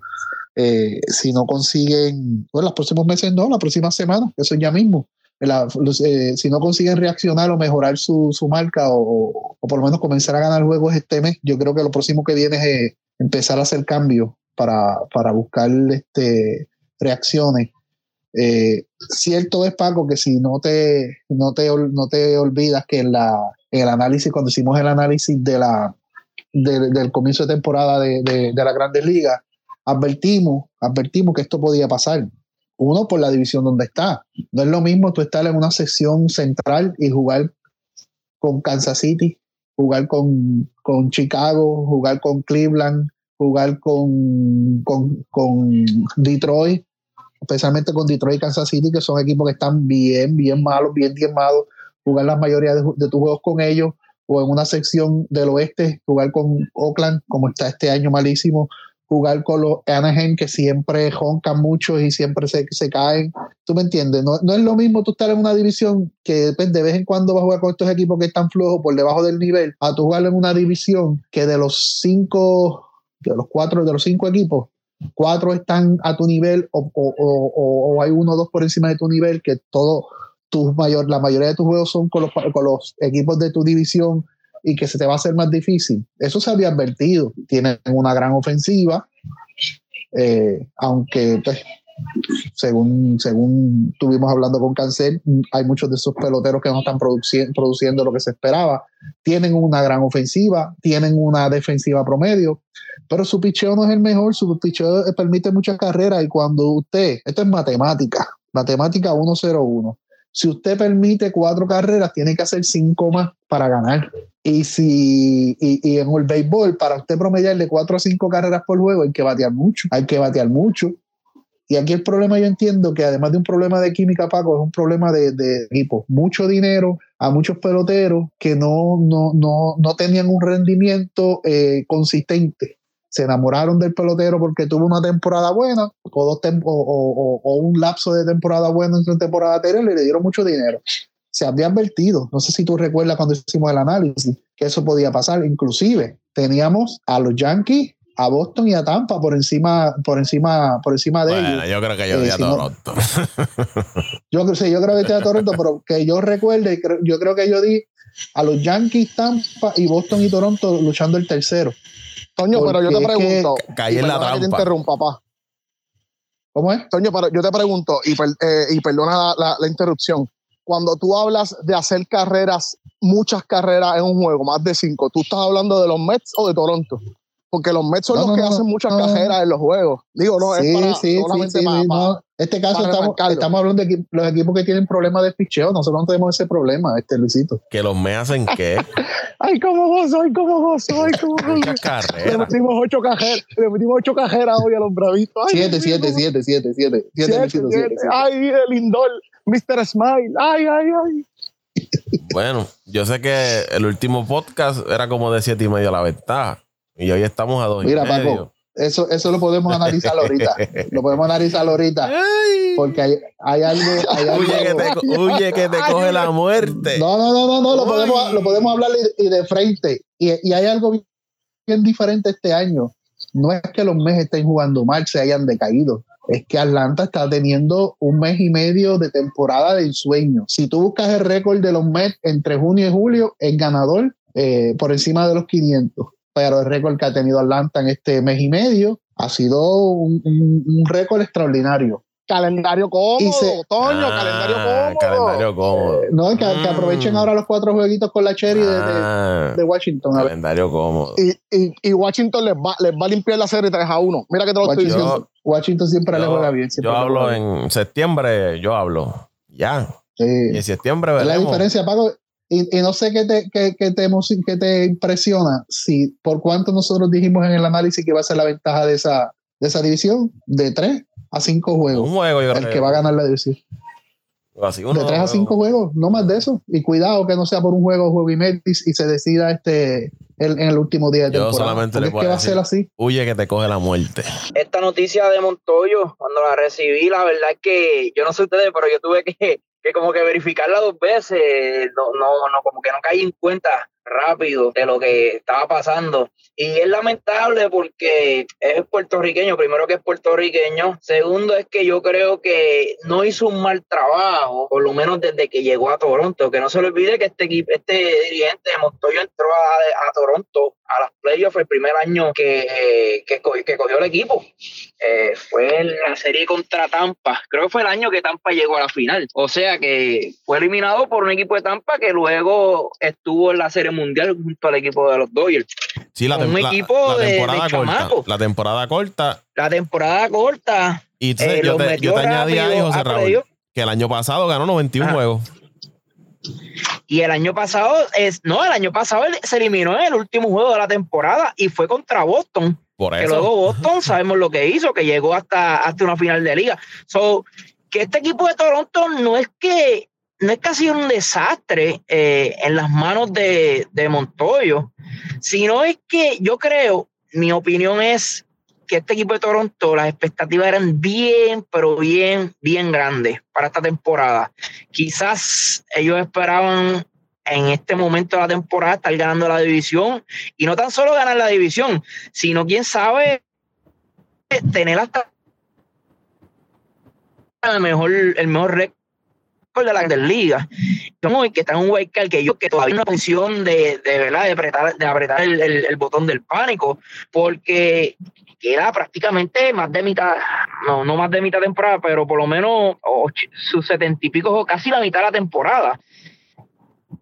eh, si no consiguen, bueno, los próximos meses no, la próxima semana, eso ya mismo, eh, si no consiguen reaccionar o mejorar su, su marca o, por lo menos comenzar a ganar juegos este mes, yo creo que lo próximo que viene es eh, empezar a hacer cambios para, para buscar este, reacciones. Eh, cierto es, Paco, que si no te, no te, no te olvidas que en, la, el análisis, cuando hicimos el análisis de la, del comienzo de temporada de, de, de la Grandes Ligas, advertimos, advertimos que esto podía pasar uno por la división donde está. No es lo mismo tú estar en una sección central y jugar con Kansas City, jugar con, con Chicago, jugar con Cleveland, jugar con, con, con, Detroit, especialmente con Detroit y Kansas City, que son equipos que están bien, bien malos, bien diezmados, jugar la mayoría de, de tus juegos con ellos, o en una sección del oeste, jugar con Oakland, como está este año malísimo, jugar con los Anaheim que siempre joncan mucho y siempre se, se caen. ¿Tú me entiendes? No, no, es lo mismo tú estar en una división que depende de vez en cuando vas a jugar con estos equipos que están flojos por debajo del nivel, a tú jugar en una división que de los cinco, de los cuatro, de los cinco equipos, cuatro están a tu nivel o, o, o, o hay uno o dos por encima de tu nivel, que todo, tu mayor, la mayoría de tus juegos son con los, con los equipos de tu división y que se te va a hacer más difícil. Eso se había advertido. Tienen una gran ofensiva, eh, aunque pues, según, según estuvimos hablando con Cancel, hay muchos de esos peloteros que no están produciendo lo que se esperaba. Tienen una gran ofensiva, tienen una defensiva promedio, pero su picheo no es el mejor, su picheo permite muchas carreras y cuando usted, esto es matemática, matemática 101, si usted permite cuatro carreras, tiene que hacer cinco más para ganar. Y si y, en el béisbol, para usted promediar de cuatro a cinco carreras por juego, hay que batear mucho. Hay que batear mucho. Y aquí el problema, yo entiendo que además de un problema de química, Paco, es un problema de, equipo. Mucho dinero a muchos peloteros que no, no, no, no tenían un rendimiento eh, consistente se enamoraron del pelotero porque tuvo una temporada buena o, dos o, o, un lapso de temporada buena en su temporada anterior y le dieron mucho dinero. Se había advertido, no sé si tú recuerdas cuando hicimos el análisis, que eso podía pasar. Inclusive teníamos a los Yankees a Boston y a Tampa por encima, por encima, por encima de bueno, Yo creo que yo di a eh, Toronto. yo, sí, yo creo que di a Toronto, pero que yo recuerde, yo creo que yo di a los Yankees, Tampa y Boston y Toronto luchando el tercero. Toño, pero yo te pregunto. Caí en la trampa. te interrumpa, papá. ¿Cómo es? Toño, pero yo te pregunto, y, eh, y perdona la, la, interrupción cuando tú hablas de hacer carreras, muchas carreras en un juego, más de cinco, ¿tú estás hablando de los Mets o de Toronto? Porque los Mets son los que hacen muchas carreras en los juegos. Digo, no, sí, es para, sí, solamente sí, Este caso estamos, hablando de los equipos que tienen problemas de picheo. Nosotros no tenemos ese problema, este Luisito. ¿Que los Mets hacen qué? ay, cómo vos ay, cómo vos ay, cómo vos. Muchas carreras. Le metimos ocho cajeras, le metimos ocho cajeras hoy a los bravitos. Ay, siete, siete, siete, siete, siete, siete, siete, siete. Ay, el Lindor, Mr. Smile, ay, ay, ay. Bueno, yo sé que el último podcast era como de siete y medio a la ventaja. Y hoy estamos a dos. Mira, Paco, eso, eso lo podemos analizar ahorita. lo podemos analizar ahorita. Porque hay, hay algo. Hay algo huye, que te, huye, que te, coge la muerte. No, no, no, no, no lo, podemos, lo podemos hablar y, de frente. Y, y, hay algo bien diferente este año. No es que los meses estén jugando mal, se hayan decaído. Es que Atlanta está teniendo un mes y medio de temporada de ensueño. Si tú buscas el récord de los Mets entre junio y julio, el ganador eh, por encima de los 500. Pero el récord que ha tenido Atlanta en este mes y medio ha sido un, un récord extraordinario. Calendario cómodo, Toño, Ah, calendario cómodo. Calendario cómodo. No, que, que aprovechen Mm. ahora los cuatro jueguitos con la Cherry de, de- Ah, de Washington. Calendario cómodo. Y, y, y Washington les va, les va a limpiar la serie 3 a 1. Mira que te lo estoy Washington, diciendo. Washington siempre le Yo- juega bien. siempre Yo le hablo bien. en septiembre, yo hablo. Ya. Sí. Y en septiembre Es la diferencia, Paco. Y, y no sé qué te, qué, qué te, qué te impresiona, si por cuánto nosotros dijimos en el análisis que va a ser la ventaja de esa, de esa división, de 3 a 5 Un juegos. juego, yo El creo. que va a ganar la división. Así, uno, de 3 a dos 5 juegos, no más de eso. Y cuidado que no sea por un juego, juego y medio y, se decida este el- en el último día de Yo temporada. solamente Porque le es puedo que va a decir- ser así. Huye que te coge la muerte. esta noticia de Montoyo, cuando la recibí, la verdad es que yo no sé ustedes, pero yo tuve que, que como que verificarla dos veces, no, no, no, como que no caí en cuenta rápido de lo que estaba pasando. Y es lamentable porque es puertorriqueño, primero que es puertorriqueño, segundo es que yo creo que no hizo un mal trabajo, por lo menos desde que llegó a Toronto, que no se le olvide que este este dirigente Montoyo entró a, a Toronto a las playoffs el primer año que, que, co- que cogió el equipo. Eh, fue en la serie contra Tampa. Creo que fue el año que Tampa llegó a la final. O sea que fue eliminado por un equipo de Tampa que luego estuvo en la serie mundial junto al equipo de los Dodgers. Sí, la, Un la- equipo la de- de temporada corta. chamacos. La temporada corta. La temporada corta. Y entonces eh, yo, te, metió yo te añadí ahí, rápido José a Raúl, que el año pasado ganó 91 Ajá. juegos. Y el año pasado, es, no, el año pasado se eliminó en el último juego de la temporada y fue contra Boston. Por que eso. luego Boston sabemos lo que hizo, que llegó hasta, hasta una final de liga. So, que este equipo de Toronto no es que no es que ha sido un desastre eh, en las manos de, de Montoyo, sino es que yo creo, mi opinión es este equipo de Toronto, las expectativas eran bien, pero bien, bien grandes para esta temporada. Quizás ellos esperaban en este momento de la temporada estar ganando la división y no tan solo ganar la división, sino quién sabe tener hasta el mejor, el mejor récord de la liga. Yo que está en un wild card que yo que todavía una posición de, de verdad de apretar, de apretar el botón del pánico, porque queda prácticamente más de mitad, no, no más de mitad temporada, pero por lo menos och- sus setenta y pico, o casi la mitad de la temporada.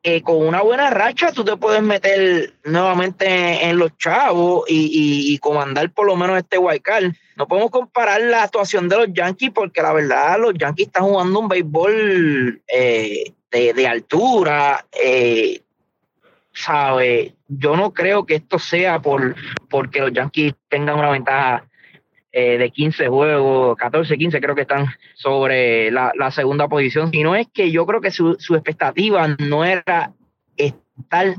Eh, con una buena racha tú te puedes meter nuevamente en los chavos y, y- comandar por lo menos este card. No podemos comparar la actuación de los Yankees porque la verdad los Yankees están jugando un béisbol eh, de, de altura. Eh, ¿sabe? Yo no creo que esto sea por porque los Yankees tengan una ventaja eh, de 15 juegos, 14, 15 creo que están sobre la, segunda posición, sino es que yo creo que su, su expectativa no era estar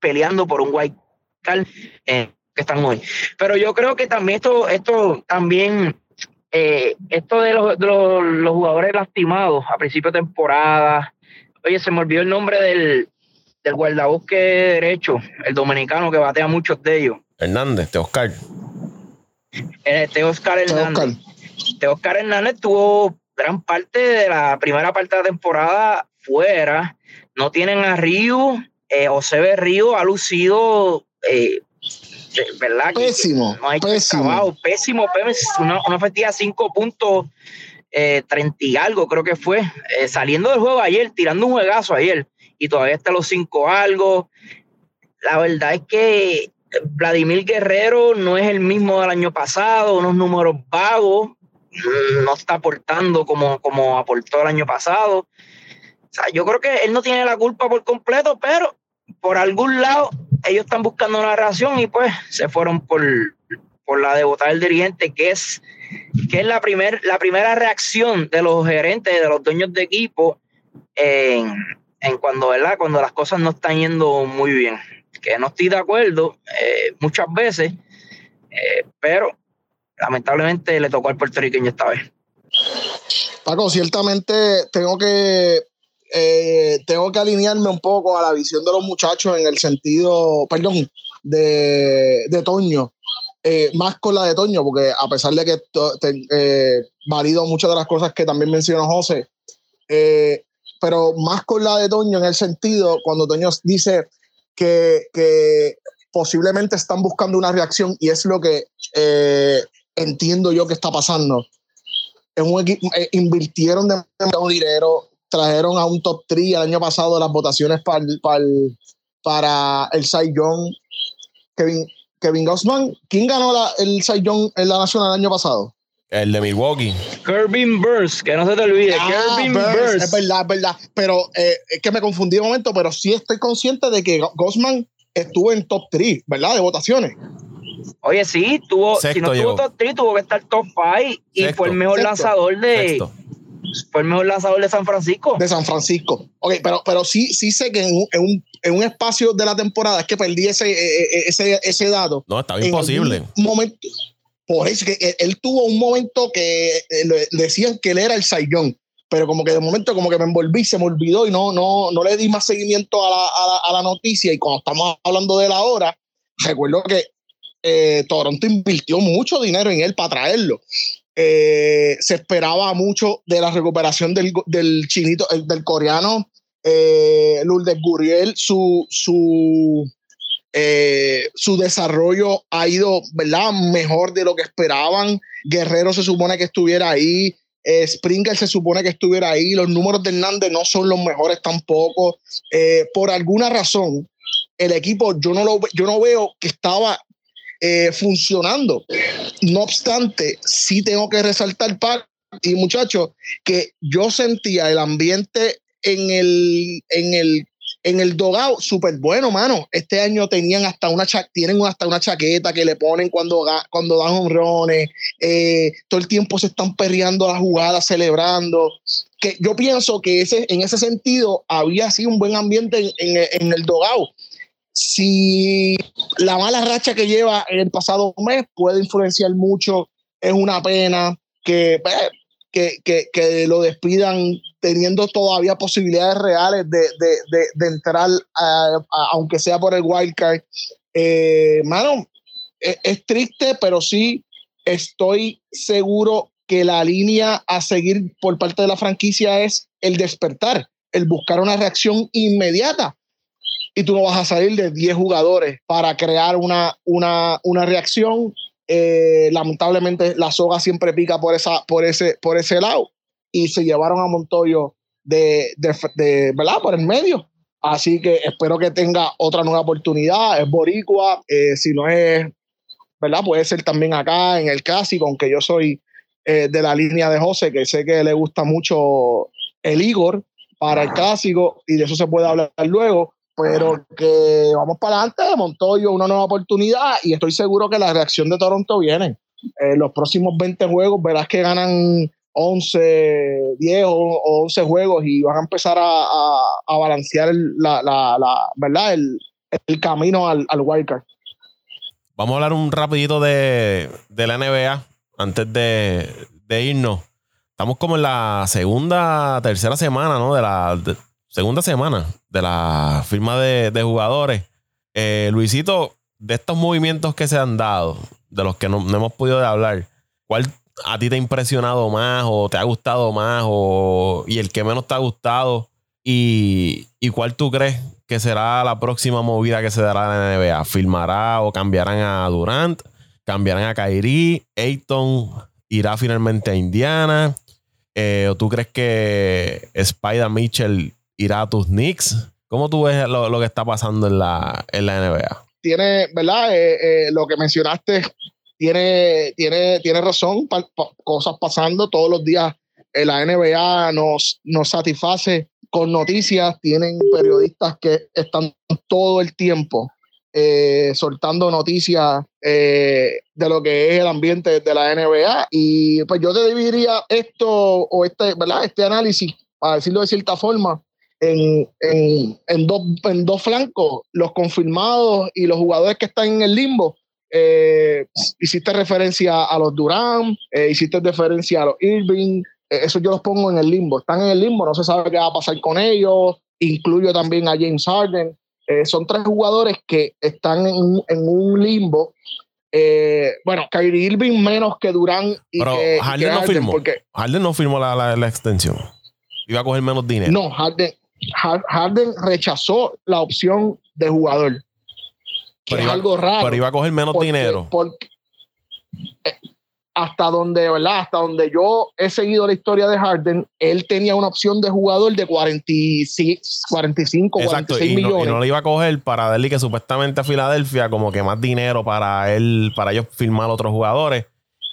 peleando por un white card que están hoy. Pero yo creo que también esto, esto también, eh, esto de, los, los, los jugadores lastimados a principio de temporada, oye, se me olvidó el nombre del, del guardabosque derecho, el dominicano que batea muchos de ellos. Hernández, de Oscar. Este Oscar Hernández. Oscar. Este Oscar Hernández tuvo gran parte de la primera parte de la temporada fuera. No tienen a Río, eh, José Río ha lucido, eh, ¿verdad? Que- Pésimo, no ha hecho el pésimo. trabajo. Pésimo, pésimo. Una, una de 5 puntos, eh, 30 y algo, creo que fue. Eh, saliendo del juego ayer, tirando un juegazo ayer, y todavía está los 5 algo. La verdad es que Vladimir Guerrero no es el mismo del año pasado, unos números vagos, no está aportando como, como aportó el año pasado. O sea, yo creo que él no tiene la culpa por completo, pero por algún lado ellos están buscando una reacción y pues se fueron por, por la de votar el dirigente, que es, que es la, primer, la primera reacción de los gerentes, de los dueños de equipo, en, en cuando, ¿verdad? cuando las cosas no están yendo muy bien. Que no estoy de acuerdo eh, muchas veces, eh, pero lamentablemente le tocó al puertorriqueño esta vez. Paco, ciertamente tengo que eh, tengo que alinearme un poco a la visión de los muchachos en el sentido, perdón, de, de Toño, más con la de Toño, porque a pesar de que to- valido muchas de las cosas que también mencionó José, pero más con la de Toño en el sentido cuando Toño dice que, que posiblemente están buscando una reacción y es lo que eh, entiendo yo que está pasando. Es un eh, invirtieron demasiado dinero, trajeron a un top 3 el año pasado las votaciones para, para, el Cy Young. Kevin, Kevin Gossman, ¿quién ganó el Cy Young en la Nacional el año pasado? El de Milwaukee. Kerbin Burns, que no se te olvide. Ah, Kerbin Burns. Es verdad, es verdad. Pero eh, es que me confundí un momento, pero sí estoy consciente de que Gossman estuvo en top 3, ¿verdad? De votaciones. Oye, sí, tuvo, si no llegó. tuvo top 3, tuvo que estar top 5 y Sexto. fue el mejor Sexto. lanzador de Sexto. fue el mejor lanzador de San Francisco. de San Francisco. Ok, pero, pero sí, sí sé que en un, en, un, en un espacio de la temporada es que perdí ese, eh, eh, ese, ese dato. No, estaba En imposible. momento, por eso que él, tuvo un momento que eh, decían que él era el Sayón, pero como que de momento como que me envolví, se me olvidó y no, no, no le di más seguimiento a la, a la, a la noticia. Y cuando estamos hablando de él ahora, recuerdo que eh, Toronto invirtió mucho dinero en él para traerlo. Eh, se esperaba mucho de la recuperación del, del chinito, el- del coreano eh, Lourdes Gurriel, su, su, eh, su desarrollo ha ido ¿verdad? mejor de lo que esperaban. Guerrero se supone que estuviera ahí. eh, Springer se supone que estuviera ahí. Los números de Hernández no son los mejores tampoco. Eh, por alguna razón, el equipo yo no, lo, yo no veo que estaba funcionando. No obstante, sí tengo que resaltar, par y muchachos, que yo sentía el ambiente en el, en el, en el dogado súper bueno, mano. Este año tenían hasta una cha- tienen hasta una chaqueta que le ponen cuando, cuando dan honrones. Eh, todo el tiempo se están perreando las jugadas, celebrando. Que yo pienso que ese, en ese sentido había así un buen ambiente en, en- en el dogado. Si la mala racha que lleva el pasado mes puede influenciar mucho, es una pena que, pues, que, que, que lo despidan teniendo todavía posibilidades reales de, de, de, entrar, a- a- aunque sea por el wildcard. Eh, mano, es, es triste, pero sí estoy seguro que la línea a seguir por parte de la franquicia es el despertar, el buscar una reacción inmediata. Y tú no vas a salir de 10 jugadores para crear una, una, una reacción. Eh, lamentablemente la soga siempre pica por, esa, por, ese, por ese lado y se llevaron a Montoyo de, de, de- ¿verdad? por el medio. Así que espero que tenga otra nueva oportunidad. Es Boricua, eh, si no es, ¿verdad? Puede ser también acá en el clásico, aunque yo soy eh, de la línea de José, que sé que le gusta mucho el Igor para el clásico y de eso se puede hablar luego. Pero que vamos para adelante, Montoyo, una nueva oportunidad y estoy seguro que la reacción de Toronto viene. En los próximos 20 juegos verás que ganan 11, 10 o, o 11 juegos y van a empezar a, a- a balancear la, la- la- ¿verdad? El, el camino al, al wildcard. Vamos a hablar un rapidito de, de la NBA antes de, de irnos. Estamos como en la segunda, tercera semana, ¿no? De la segunda semana de la firma de, de jugadores. Eh, Luisito, de estos movimientos que se han dado, de los que no, no hemos podido hablar, ¿cuál a ti te ha impresionado más o te ha gustado más o, y el que menos te ha gustado? ¿Y, y cuál tú crees que será la próxima movida que se dará en la NBA? ¿Firmará o cambiarán a Durant? ¿Cambiarán a Kyrie? ¿Ayton irá finalmente a Indiana? Eh, ¿O tú crees que Spider Mitchell irá a tus Knicks? ¿Cómo tú ves lo, lo que está pasando en la, en la NBA? Tiene, ¿verdad? Eh, eh, lo que mencionaste tiene, tiene, tiene razón. Pa- pa- cosas pasando todos los días. eh, la NBA nos, nos satisface con noticias. Tienen periodistas que están todo el tiempo eh, soltando noticias eh, de lo que es el ambiente de la NBA. Y pues yo te dividiría esto o este, ¿verdad? Este análisis, para decirlo de cierta forma, en, en, en dos, en dos flancos, los confirmados y los jugadores que están en el limbo. Eh, hiciste referencia a los Durán, eh, hiciste referencia a los Irving, eh, eso yo los pongo en el limbo. Están en el limbo, no se sabe qué va a pasar con ellos. Incluyo también a James Harden. Eh, son tres jugadores que están en, un- en un limbo. Bueno, Kyrie Irving menos que Durán y Pero que, y Harden no firmó. porque Harden no firmó la, la- la extensión. Iba a coger menos dinero. no, Harden, Harden rechazó la opción de jugador. Que es algo raro. Pero iba a coger menos dinero. Eh, hasta donde, ¿verdad? Hasta donde yo he seguido la historia de Harden, él tenía una opción de jugador de 46, 45, Exacto, 46 y millones. No, y no le iba a coger para darle que supuestamente a Filadelfia como que más dinero para él, para ellos firmar a otros jugadores.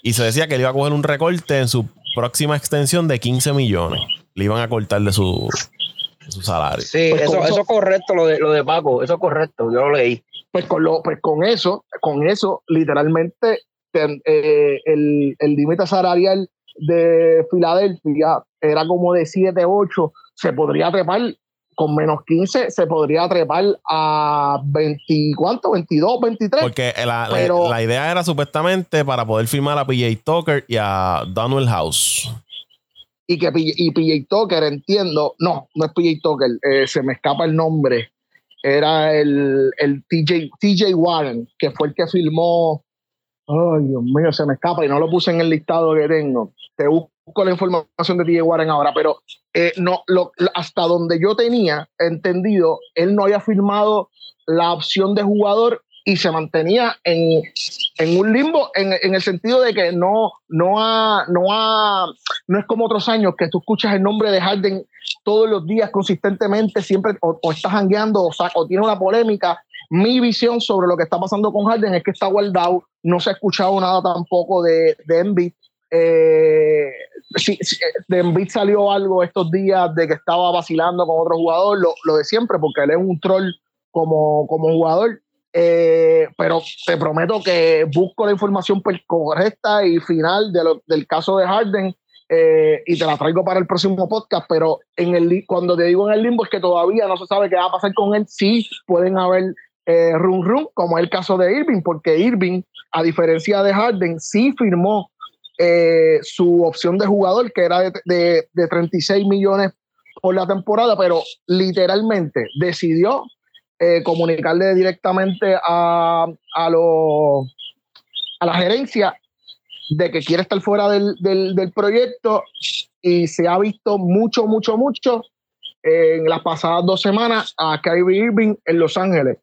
Y se decía que le iba a coger un recorte en su próxima extensión de 15 millones. Le iban a cortar de su, su salario. Sí, pues eso, eso, es correcto, lo de, lo de Paco, eso es correcto, yo lo leí. Pues con, lo, pues con eso, con eso, literalmente eh, el, el límite salarial de Filadelfia era como de 7, 8, se podría trepar con menos 15, se podría trepar a 20, ¿cuánto? 22, 23. Porque la, la, idea era supuestamente para poder firmar a PJ Tucker y a Donald House. Y que y PJ Tucker, entiendo, no, no es PJ Tucker, eh, se me escapa el nombre. Era el, el TJ, TJ Warren, que fue el que firmó Ay, Dios mío, se me escapa y no lo puse en el listado que tengo. Te busco la información de TJ Warren ahora, pero eh, no, lo, hasta donde yo tenía entendido, él no había firmado la opción de jugador y se mantenía en, en un limbo en, en, el sentido de que no, no, ha, no, ha, no es como otros años que tú escuchas el nombre de Harden todos los días consistentemente, siempre o, estás jangueando o, o tiene una polémica mi visión sobre lo que está pasando con Harden es que está guardado, no se ha escuchado nada tampoco de, de Embiid. Eh, de Embiid salió algo estos días de que estaba vacilando con otro jugador, lo, de siempre, porque él es un troll como, como jugador. Eh, pero te prometo que busco la información correcta y final del caso de Harden eh, y te la traigo para el próximo podcast, pero en el, cuando te digo en el limbo es que todavía no se sabe qué va a pasar con él, sí pueden haber eh, run run, como es el caso de Irving, porque Irving, a diferencia de Harden, sí firmó eh, su opción de jugador, que era de, de, 36 millones por la temporada, pero literalmente decidió eh, comunicarle directamente a, a, a la gerencia de que quiere estar fuera del, del, proyecto y se ha visto mucho, mucho, mucho en las pasadas dos semanas a Kyrie Irving en Los Ángeles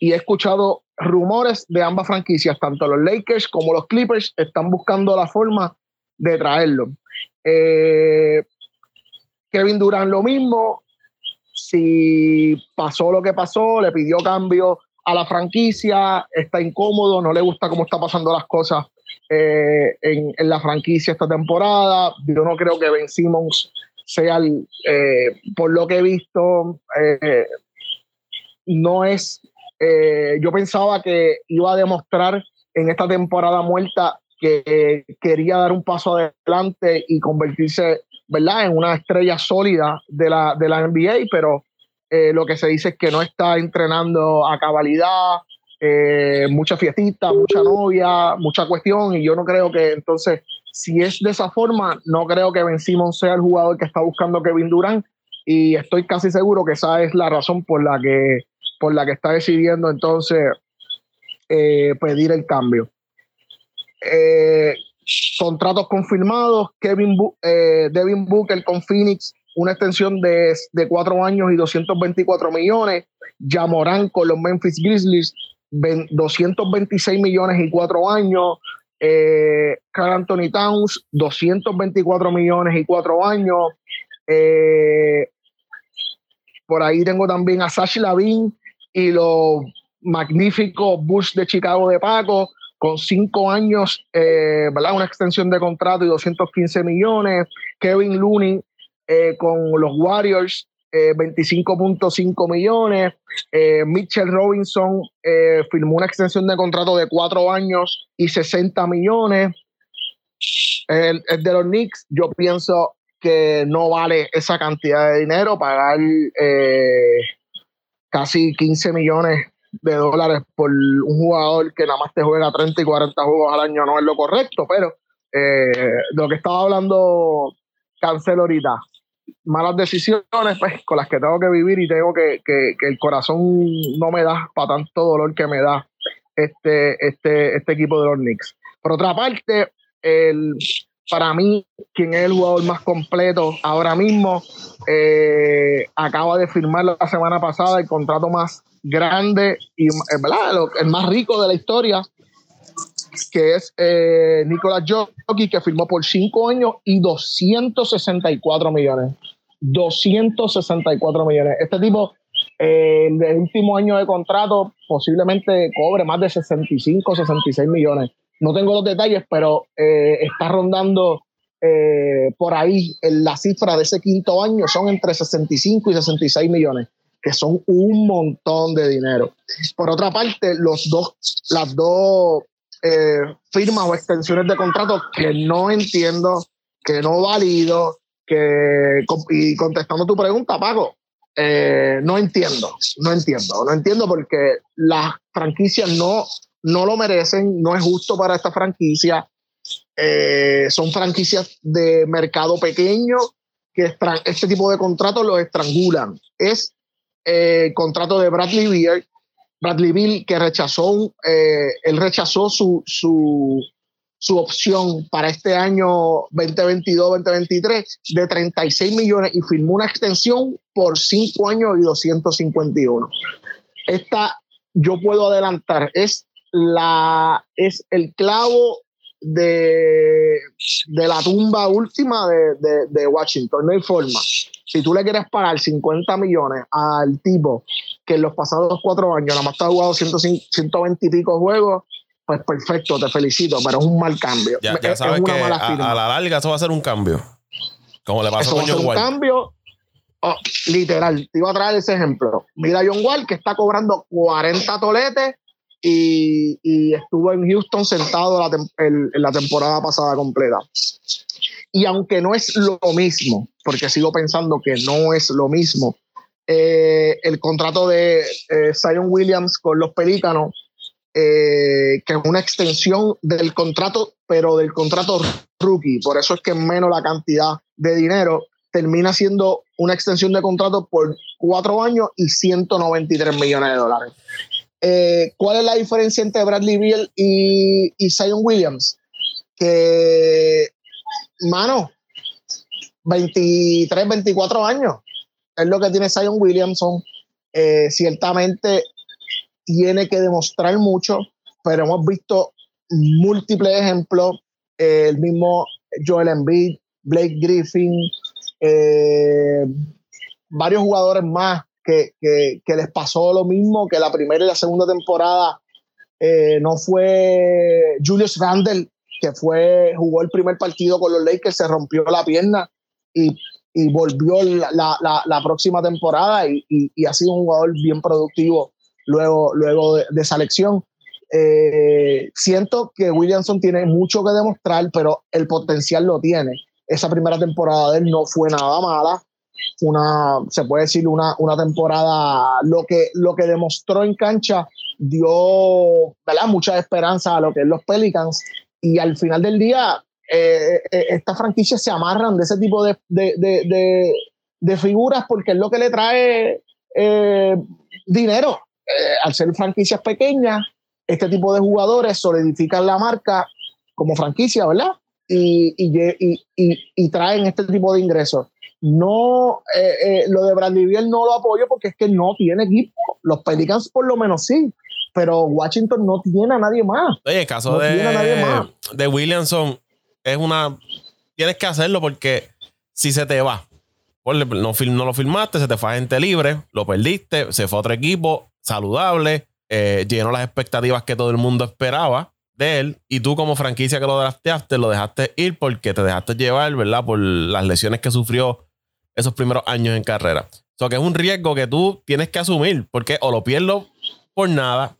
y he escuchado rumores de ambas franquicias, tanto los Lakers como los Clippers están buscando la forma de traerlo. Eh, Kevin Durant lo mismo, si pasó lo que pasó, le pidió cambio a la franquicia, está incómodo, no le gusta cómo está pasando las cosas eh, en, la franquicia esta temporada. Yo no creo que Ben Simmons sea, eh, por lo que he visto, no es eh, yo pensaba que iba a demostrar en esta temporada muerta que quería dar un paso adelante y convertirse ¿verdad? en una estrella sólida de la, de la NBA, pero eh, lo que se dice es que no está entrenando a cabalidad, eh, mucha fiestita, mucha novia, mucha cuestión, y yo no creo que entonces, si es de esa forma, no creo que Ben Simmons sea el jugador que está buscando Kevin Durant, y estoy casi seguro que esa es la razón por la que por la que está decidiendo entonces eh, pedir el cambio. Eh, contratos confirmados, Kevin eh, Devin Booker con Phoenix, una extensión de, cuatro años y 224 millones. Jamoran con los Memphis Grizzlies, 226 millones y cuatro años. Carl Anthony Towns, 224 millones y cuatro años. por ahí tengo también a Sash Lavin, y los magníficos Bush de Chicago de Paco, con cinco años, eh, ¿verdad? Una extensión de contrato y 215 millones. Kevin Looney eh, con los Warriors, 25.5 eh, millones. Mitchell Robinson firmó una extensión de contrato de cuatro años y 60 millones. El, el, de los Knicks, yo pienso que no vale esa cantidad de dinero pagar casi 15 millones de dólares por un jugador que nada más te juega 30 y 40 juegos al año no es lo correcto, pero eh, lo que estaba hablando Cancel ahorita, malas decisiones pues, con las que tengo que vivir y tengo que, que, el corazón no me da para tanto dolor que me da este, este, este equipo de los Knicks. Por otra parte, el, para mí, quien es el jugador más completo ahora mismo eh, acaba de firmar la semana pasada el contrato más grande y el más rico de la historia, que es eh, Nicolás Jockey, que firmó por cinco años y 264 millones. 264 millones. Este tipo, eh, el último año de contrato, posiblemente cobre más de 65, 66 millones. No tengo los detalles, pero eh, está rondando eh, por ahí la cifra de ese quinto año, son entre 65 y 66 millones, que son un montón de dinero. Por otra parte, los dos, las dos firmas o extensiones de contrato que no entiendo, que no valido, que, y contestando tu pregunta, Paco, eh, no entiendo, no entiendo, no entiendo porque las franquicias no, no lo merecen, no es justo para esta franquicia. Eh, son franquicias de mercado pequeño que este tipo de contratos los estrangulan. Es el eh, contrato de Bradley Beal, Bradley Bill que rechazó, él rechazó su, su, su opción para este año 2022-2023 de 36 millones y firmó una extensión por 5 años y 251. Esta, yo puedo adelantar, es, la, es el clavo de, de la tumba última de, de, de, Washington. No hay forma. Si tú le quieres pagar 50 millones al tipo que en los pasados cuatro años nada más está jugado 120 y pico juegos, pues perfecto, te felicito, pero es un mal cambio. Ya, sabes que a, la larga eso va a ser un cambio. Como le pasó a John Wall. Un cambio, oh, literal, te iba a traer ese ejemplo. Mira a John Wall que está cobrando 40 toletes y, estuvo en Houston sentado en la temporada pasada completa. Y aunque no es lo mismo, porque sigo pensando que no es lo mismo, eh, el contrato de eh, Zion Williams con los Pelícanos eh, que es una extensión del contrato, pero del contrato rookie. Por eso es que menos la cantidad de dinero termina siendo una extensión de contrato por cuatro años y 193 millones de dólares. Eh, ¿Cuál es la diferencia entre Bradley Beal y, y Zion Williams? Que, mano, 23, 24 años es lo que tiene Zion Williamson. Eh, ciertamente tiene que demostrar mucho, pero hemos visto múltiples ejemplos, eh, el mismo Joel Embiid, Blake Griffin, varios jugadores más que, les pasó lo mismo que la primera y la segunda temporada. Eh, no fue Julius Randle, que fue, jugó el primer partido con los Lakers, se rompió la pierna y, volvió la, próxima temporada y, ha sido un jugador bien productivo luego, luego de, esa elección. Eh, siento que Williamson tiene mucho que demostrar, pero el potencial lo tiene. Esa primera temporada de él no fue nada mala. Una, se puede decir, una, una temporada, lo que, lo que demostró en cancha dio ¿verdad? mucha esperanza a lo que es los Pelicans. Y al final del día, eh, eh, estas franquicias se amarran de ese tipo de, de, de, de figuras porque es lo que le trae dinero. Eh, al ser franquicias pequeñas, este tipo de jugadores solidifican la marca como franquicia, ¿verdad? Y, y, traen este tipo de ingresos. No, eh, eh, lo de Bradley Biel no lo apoyo porque es que no tiene equipo. Los Pelicans por lo menos sí, pero Washington no tiene a nadie más. Oye, el caso de, de Williamson es una... Tienes que hacerlo porque si se te va, no, no lo firmaste, se te fue a gente libre, lo perdiste, se fue a otro equipo, saludable, eh, llenó las expectativas que todo el mundo esperaba de él y tú como franquicia que lo drafteaste lo dejaste ir porque te dejaste llevar, ¿verdad? Por las lesiones que sufrió esos primeros años en carrera. O sea, que es un riesgo que tú tienes que asumir porque o lo pierdo por nada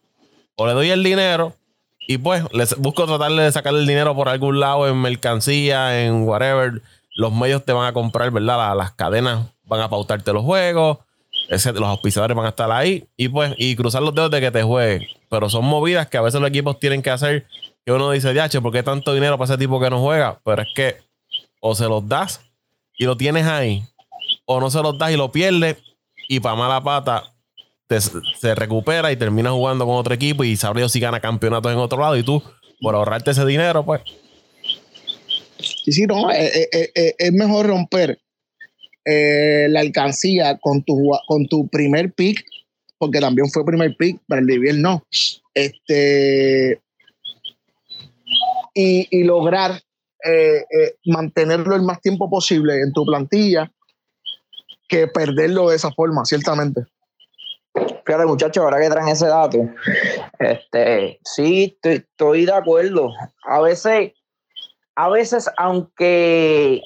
o le doy el dinero y pues les busco tratarle de sacar el dinero por algún lado en mercancía, en whatever. Los medios te van a comprar, ¿verdad? las cadenas van a pautarte los juegos los auspiciadores van a estar ahí y pues, y cruzar los dedos de que te juegue. Pero son movidas que a veces los equipos tienen que hacer que uno dice, ya, ¿por qué tanto dinero para ese tipo que no juega? Pero es que o se los das y lo tienes ahí, o no se los das y lo pierdes, y para mala pata se recupera y termina jugando con otro equipo y sabe si gana campeonatos en otro lado y tú, por ahorrarte ese dinero, pues. Sí, sí, no, es, eh, eh, eh, es mejor romper la alcancía con tu, con tu primer pick, porque también fue primer pick, pero el Biel no. Este, y, lograr mantenerlo el más tiempo posible en tu plantilla que perderlo de esa forma, ciertamente. Fíjate, muchachos, ahora que traen ese dato, este, sí, estoy, de acuerdo. A veces, a veces, aunque,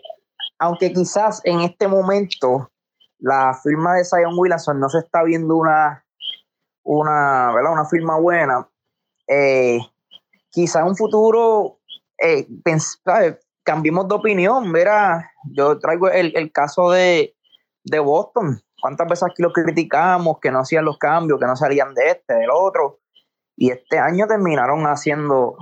aunque quizás en este momento la firma de Zion Williamson no se está viendo una, una, ¿verdad? una firma buena, eh, quizás un futuro eh, cambiemos de opinión. Mira, yo traigo el, el caso de, de Boston. ¿Cuántas veces aquí lo criticamos, que no hacían los cambios, que no salían de este, del otro? Y este año terminaron haciendo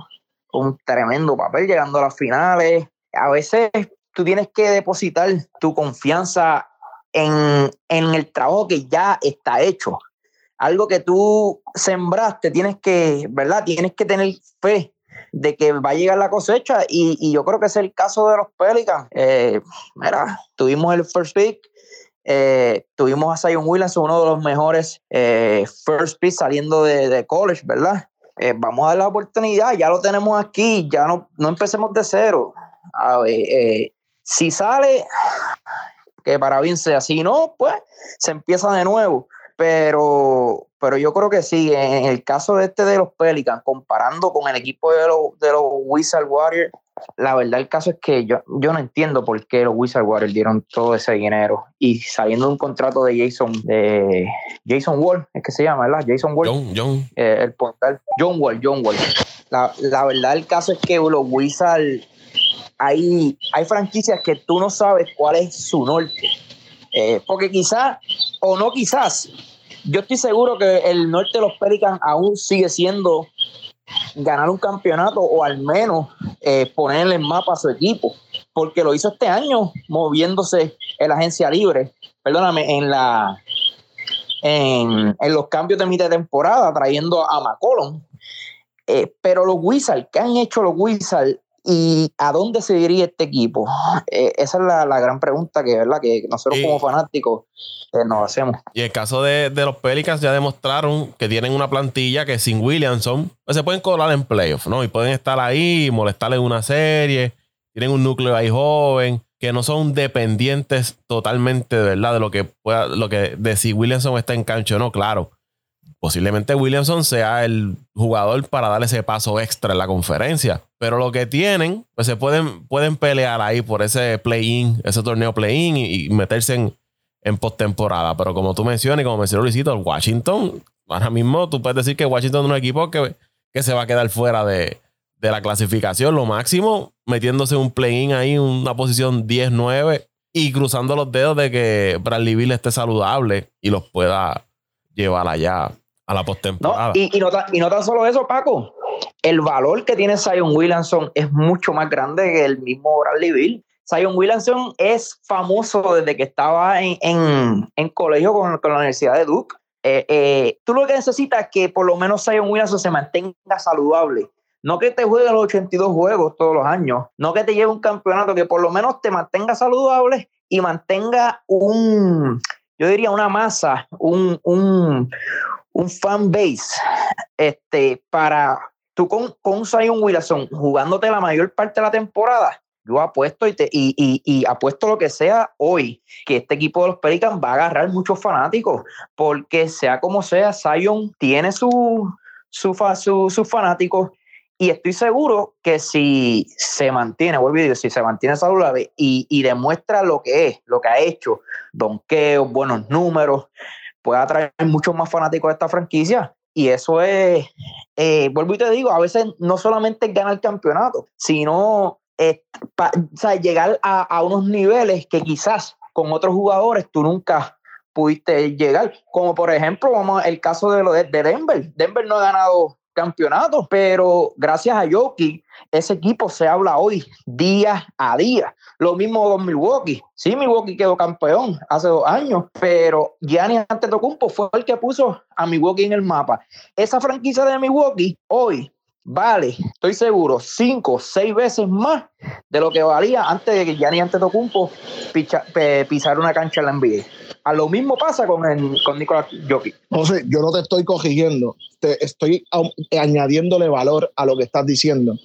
un tremendo papel, llegando a las finales. A veces tú tienes que depositar tu confianza en, en el trabajo que ya está hecho. Algo que tú sembraste, tienes que, ¿verdad? Tienes que tener fe de que va a llegar la cosecha y, yo creo que es el caso de los Pelicans. Eh, mira, tuvimos el first pick, eh, tuvimos a Zion Williamson, uno de los mejores eh, first pick saliendo de, college, ¿verdad? Eh, vamos a dar la oportunidad, ya lo tenemos aquí, ya no, no empecemos de cero. A ver, si sale, que para bien sea, si no, pues se empieza de nuevo. Pero, pero yo creo que sí, en el caso de este de los Pelicans, comparando con el equipo de los, de los Wizard Warriors, la verdad el caso es que yo, yo no entiendo por qué los Wizard Warriors dieron todo ese dinero y saliendo de un contrato de Jason de Jason Wall, es que se llama, ¿verdad? Jason Wall. John, John. Eh, el portal. John Wall, John Wall. La, la, verdad el caso es que los Wizards hay, hay franquicias que tú no sabes cuál es su norte. Eh, porque quizás, o no quizás, yo estoy seguro que el norte de los Pelicans aún sigue siendo ganar un campeonato o al menos eh, ponerle en mapa a su equipo, porque lo hizo este año moviéndose en la agencia libre, perdóname, en la en, los cambios de mitad de temporada, trayendo a McCollum. Eh, pero los Wizards, ¿qué han hecho los Wizards ¿Y a dónde se diría este equipo? Eh, esa es la, gran pregunta que, ¿verdad? que nosotros como fanáticos eh, nos hacemos. Y el caso de, los Pelicans ya demostraron que tienen una plantilla que sin Williamson pues se pueden colar en playoffs, ¿no? Y pueden estar ahí, y molestarle en una serie. Tienen un núcleo ahí joven, que no son dependientes totalmente, de verdad, de lo que pueda, lo que de si Williamson está en cancho o no, claro posiblemente Williamson sea el jugador para dar ese paso extra en la conferencia. Pero lo que tienen, pues se pueden, pueden pelear ahí por ese play-in, ese torneo play-in y, meterse en, en postemporada. Pero como tú mencionas y como mencionó Luisito, Washington, ahora mismo tú puedes decir que Washington es un equipo que, que se va a quedar fuera de, de la clasificación. Lo máximo, metiéndose un play-in ahí, una posición 10-9 y cruzando los dedos de que Bradley Bill esté saludable y los pueda llevar allá a la postemporada. y, no, y no tan solo eso, Paco. El valor que tiene Zion Williamson es mucho más grande que el mismo Bradley Bill. Zion Williamson es famoso desde que estaba en, en, colegio con, con, la Universidad de Duke. Eh, eh, tú lo que necesitas es que por lo menos Zion Williamson se mantenga saludable. No que te juegue los 82 juegos todos los años. No que te lleve un campeonato, que por lo menos te mantenga saludable y mantenga un, yo diría una masa, un, un, un fan base este, para tú con, con Zion Wilson jugándote la mayor parte de la temporada. Yo apuesto y, te, y, y, apuesto lo que sea hoy, que este equipo de los Pelicans va a agarrar muchos fanáticos, porque sea como sea, Zion tiene su, su, su, sus fanáticos y estoy seguro que si se mantiene, vuelvo a si se mantiene saludable y, y demuestra lo que es, lo que ha hecho, donkeos, buenos números, puede atraer muchos más fanáticos de esta franquicia. Y eso es, eh, vuelvo y te digo, a veces no solamente ganar el campeonato, sino llegar a, unos niveles que quizás con otros jugadores tú nunca pudiste llegar. Como por ejemplo, vamos el caso de, lo de Denver. Denver no ha ganado campeonato, pero gracias a Yoki, ese equipo se habla hoy día a día. Lo mismo con Milwaukee. Sí, Milwaukee quedó campeón hace dos años, pero Giannis Antetokounmpo fue el que puso a Milwaukee en el mapa. Esa franquicia de Milwaukee hoy vale, estoy seguro, cinco, seis veces más de lo que valía antes de que Gianni Antetokounmpo picha, pisar una cancha en la NBA. A lo mismo pasa con, el, con Nicolás Jokic. José, yo no te estoy corrigiendo, te estoy añadiéndole valor a lo que estás diciendo.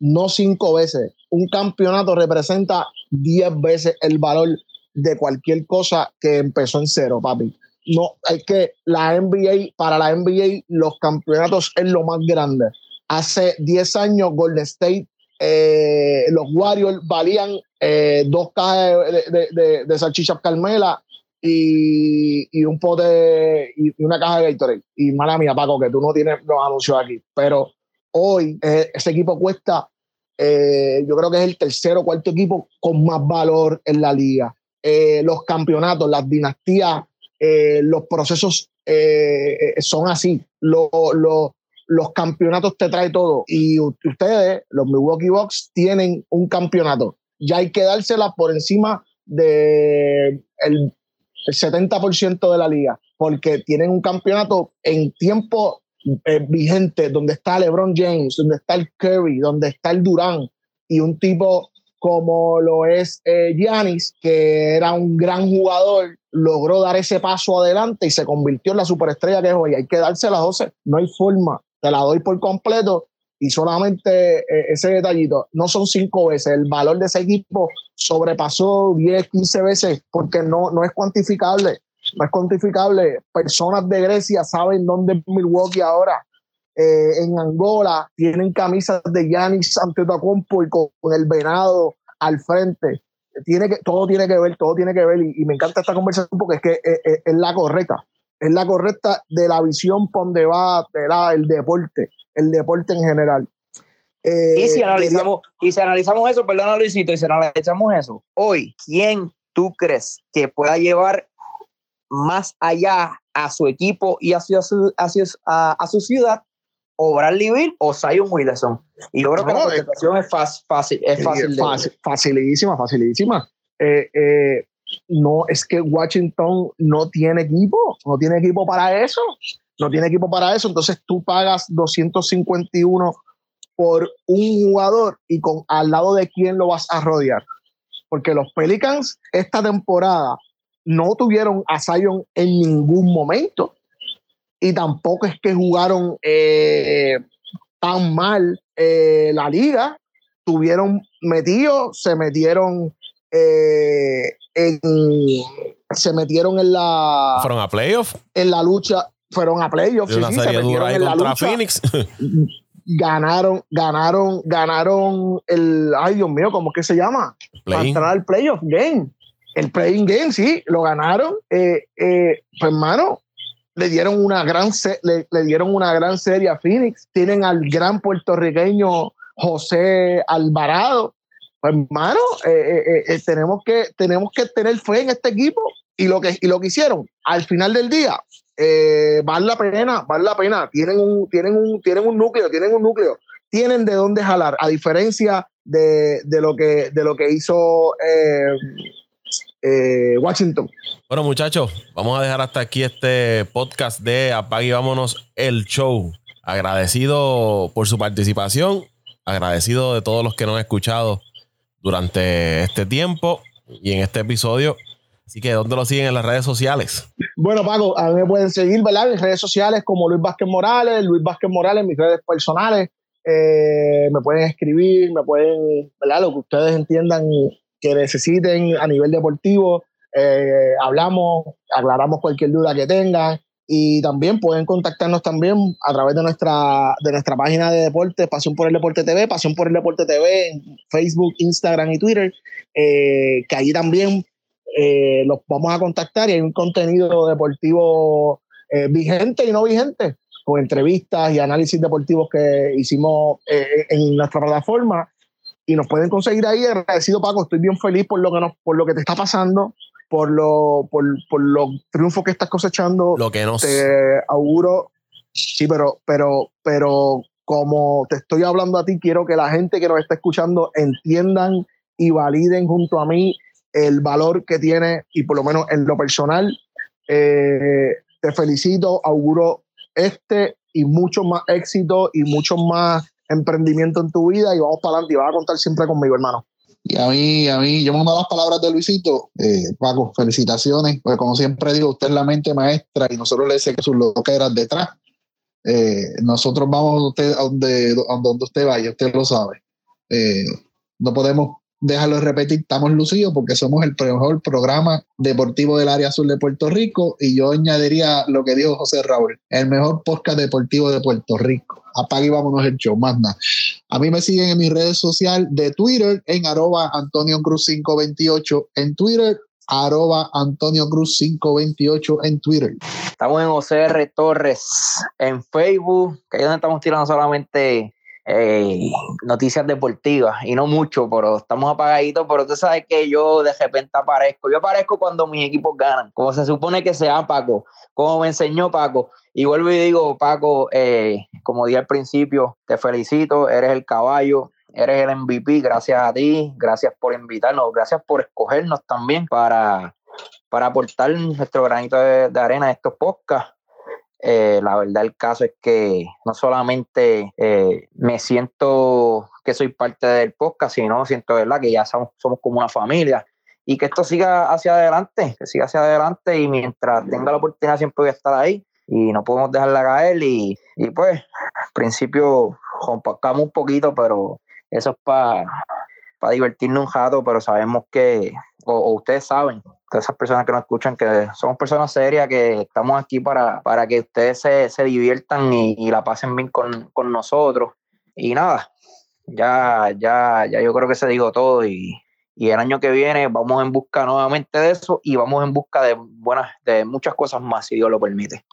No cinco veces. Un campeonato representa diez veces el valor de cualquier cosa que empezó en cero, papi. No, es que la NBA, para la NBA, los campeonatos es lo más grande. Hace 10 años, Golden State, eh, los Warriors valían eh, dos cajas de, salchichas Carmela y, y, un pote y, una caja de Gatorade. Y mala mía, Paco, que tú no tienes los anuncios aquí. Pero hoy eh, ese equipo cuesta, yo creo que es el tercero o cuarto equipo con más valor en la liga. los campeonatos, las dinastías, los procesos son así. Lo, lo, los campeonatos te trae todo. Y ustedes, los Milwaukee Bucks, tienen un campeonato. Ya hay que dársela por encima del de 70% de la liga, porque tienen un campeonato en tiempo eh, vigente, donde está LeBron James, donde está el Curry, donde está el Durán, y un tipo como lo es eh, Giannis, que era un gran jugador, logró dar ese paso adelante y se convirtió en la superestrella que es hoy. Hay que dársela, José. No hay forma te la doy por completo y solamente eh, ese detallito, no son cinco veces, el valor de ese equipo sobrepasó 10, 15 veces porque no, no es cuantificable, no es cuantificable. Personas de Grecia saben dónde es Milwaukee ahora. Eh, en Angola tienen camisas de Giannis Antetokounmpo y con, el venado al frente. Tiene que, todo tiene que ver, todo tiene que ver y, me encanta esta conversación porque es que eh, es la correcta es la correcta de la visión por donde va el deporte, el deporte en general. Eh, y, si analizamos, y si analizamos eso, perdón Luisito, y si analizamos eso, hoy, ¿quién tú crees que pueda llevar más allá a su equipo y hacia su, hacia, a, a su ciudad o Bradley Bill o Zion Wilson. Y yo creo que la contestación es fácil, es fácil, fácil, facilísima, facilísima. Eh, eh, no es que Washington no tiene equipo, no tiene equipo para eso, no tiene equipo para eso, entonces tú pagas 251 por un jugador y con al lado de quién lo vas a rodear. Porque los Pelicans esta temporada no tuvieron a en ningún momento y tampoco es que jugaron eh, tan mal eh, la liga. Tuvieron metidos, se metieron eh, se metieron en la. ¿Fueron a playoffs? En la lucha. Fueron a playoffs. una serie dura en contra Phoenix. ganaron, ganaron, ganaron el. Ay, Dios mío, ¿cómo es que se llama? Para entrar al playoff game. El playing game, sí, lo ganaron. Eh, eh, pues, hermano, le dieron una gran le, le, dieron una gran serie a Phoenix. Tienen al gran puertorriqueño José Alvarado, pues, hermano, eh, eh, eh, tenemos, que, tenemos que tener fe en este equipo y lo que, y lo que hicieron al final del día, vale la pena, vale la pena. Tienen un, tienen un, tienen un núcleo, tienen un núcleo, tienen de dónde jalar, a diferencia de, de lo, que, de lo que hizo Washington. Bueno, muchachos, vamos a dejar hasta aquí este podcast de Apague y Vámonos el Show. Agradecido por su participación, agradecido de todos los que nos han escuchado durante este tiempo y en este episodio. Así que, ¿dónde lo siguen en las redes sociales? Bueno, Paco, a mí me pueden seguir, ¿verdad? En redes sociales como Luis Vázquez Morales, Luis Vázquez Morales, en mis redes personales. Eh, me pueden escribir, me pueden, ¿verdad? Lo que ustedes entiendan que necesiten a nivel deportivo. Eh, hablamos, aclaramos cualquier duda que tengan. Y también pueden contactarnos también a través de nuestra, de nuestra página de deportes, Pasión por el Deporte TV, Pasión por el Deporte TV en Facebook, Instagram y Twitter, eh, que ahí también eh, los vamos a contactar y hay un contenido deportivo eh, vigente y no vigente, con entrevistas y análisis deportivos que hicimos en nuestra plataforma. Y nos pueden conseguir ahí. Agradecido, Paco. Estoy bien feliz por lo que, nos, por lo que te está pasando por, lo, por, por los triunfos que estás cosechando. Lo que nos... Te auguro, sí, pero, pero, pero como te estoy hablando a ti, quiero que la gente que nos está escuchando entiendan y validen junto a mí el valor que tiene y por lo menos en lo personal, eh, te felicito, auguro este y mucho más éxito y mucho más emprendimiento en tu vida y vamos para adelante y vas a contar siempre conmigo, hermano. Y a mí, a mí, yo me uno las palabras de Luisito. Eh, Paco, felicitaciones, porque como siempre digo, usted es la mente maestra y nosotros le decimos que sus loqueras detrás. Eh, nosotros vamos a, usted, a, donde, a donde usted vaya, usted lo sabe. Eh, no podemos dejarlo de repetir, estamos lucidos porque somos el mejor programa deportivo del área sur de Puerto Rico y yo añadiría lo que dijo José Raúl, el mejor podcast deportivo de Puerto Rico. Apague y vámonos el show, más nada. A mí me siguen en mis redes sociales de Twitter en arroba Antonio Cruz 528 en Twitter, arroba Antonio Cruz 528 en Twitter. Estamos en OCR Torres en Facebook, que es donde estamos tirando solamente eh, noticias deportivas y no mucho, pero estamos apagaditos, pero tú sabes que yo de repente aparezco. Yo aparezco cuando mis equipos ganan, como se supone que sea Paco, como me enseñó Paco. Y vuelvo y digo, Paco, eh, como dije al principio, te felicito, eres el caballo, eres el MVP, gracias a ti, gracias por invitarnos, gracias por escogernos también para, para aportar nuestro granito de, arena a estos podcasts. Eh, la verdad el caso es que no solamente eh, me siento que soy parte del podcast, sino siento ¿verdad? que ya somos, somos como una familia y que esto siga hacia adelante, que siga hacia adelante y mientras tenga la oportunidad siempre voy a estar ahí y no podemos dejarla caer y, y pues al principio compactamos un poquito, pero eso es para divertirnos un rato, pero sabemos que, o ustedes saben, esas personas que nos escuchan, que somos personas serias, que estamos aquí para, para que ustedes se, se diviertan y, la pasen bien con, con, nosotros. Y nada, ya, ya, ya yo creo que se digo todo y, y el año que viene vamos en busca nuevamente de eso y vamos en busca de buenas, de muchas cosas más, si Dios lo permite.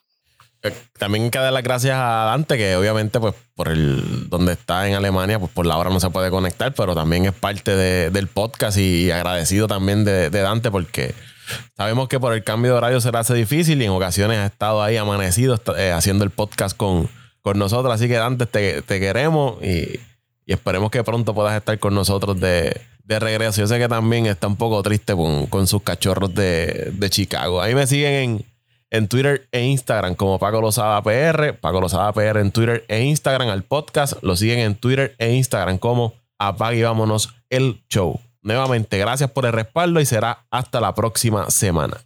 También hay que dar las gracias a Dante, que obviamente, pues, por el donde está en Alemania, pues por la hora no se puede conectar, pero también es parte de, del podcast y agradecido también de, de, Dante porque sabemos que por el cambio de horario se hace difícil y en ocasiones ha estado ahí amanecido eh, haciendo el podcast con, con nosotros. Así que Dante, te, te queremos y, y, esperemos que pronto puedas estar con nosotros de, de regreso. Yo sé que también está un poco triste con, con sus cachorros de, de Chicago. Ahí me siguen en en Twitter e Instagram como Paco Lozada PR, Paco Lozada PR en Twitter e Instagram al podcast, lo siguen en Twitter e Instagram como Apague y Vámonos el Show. Nuevamente, gracias por el respaldo y será hasta la próxima semana.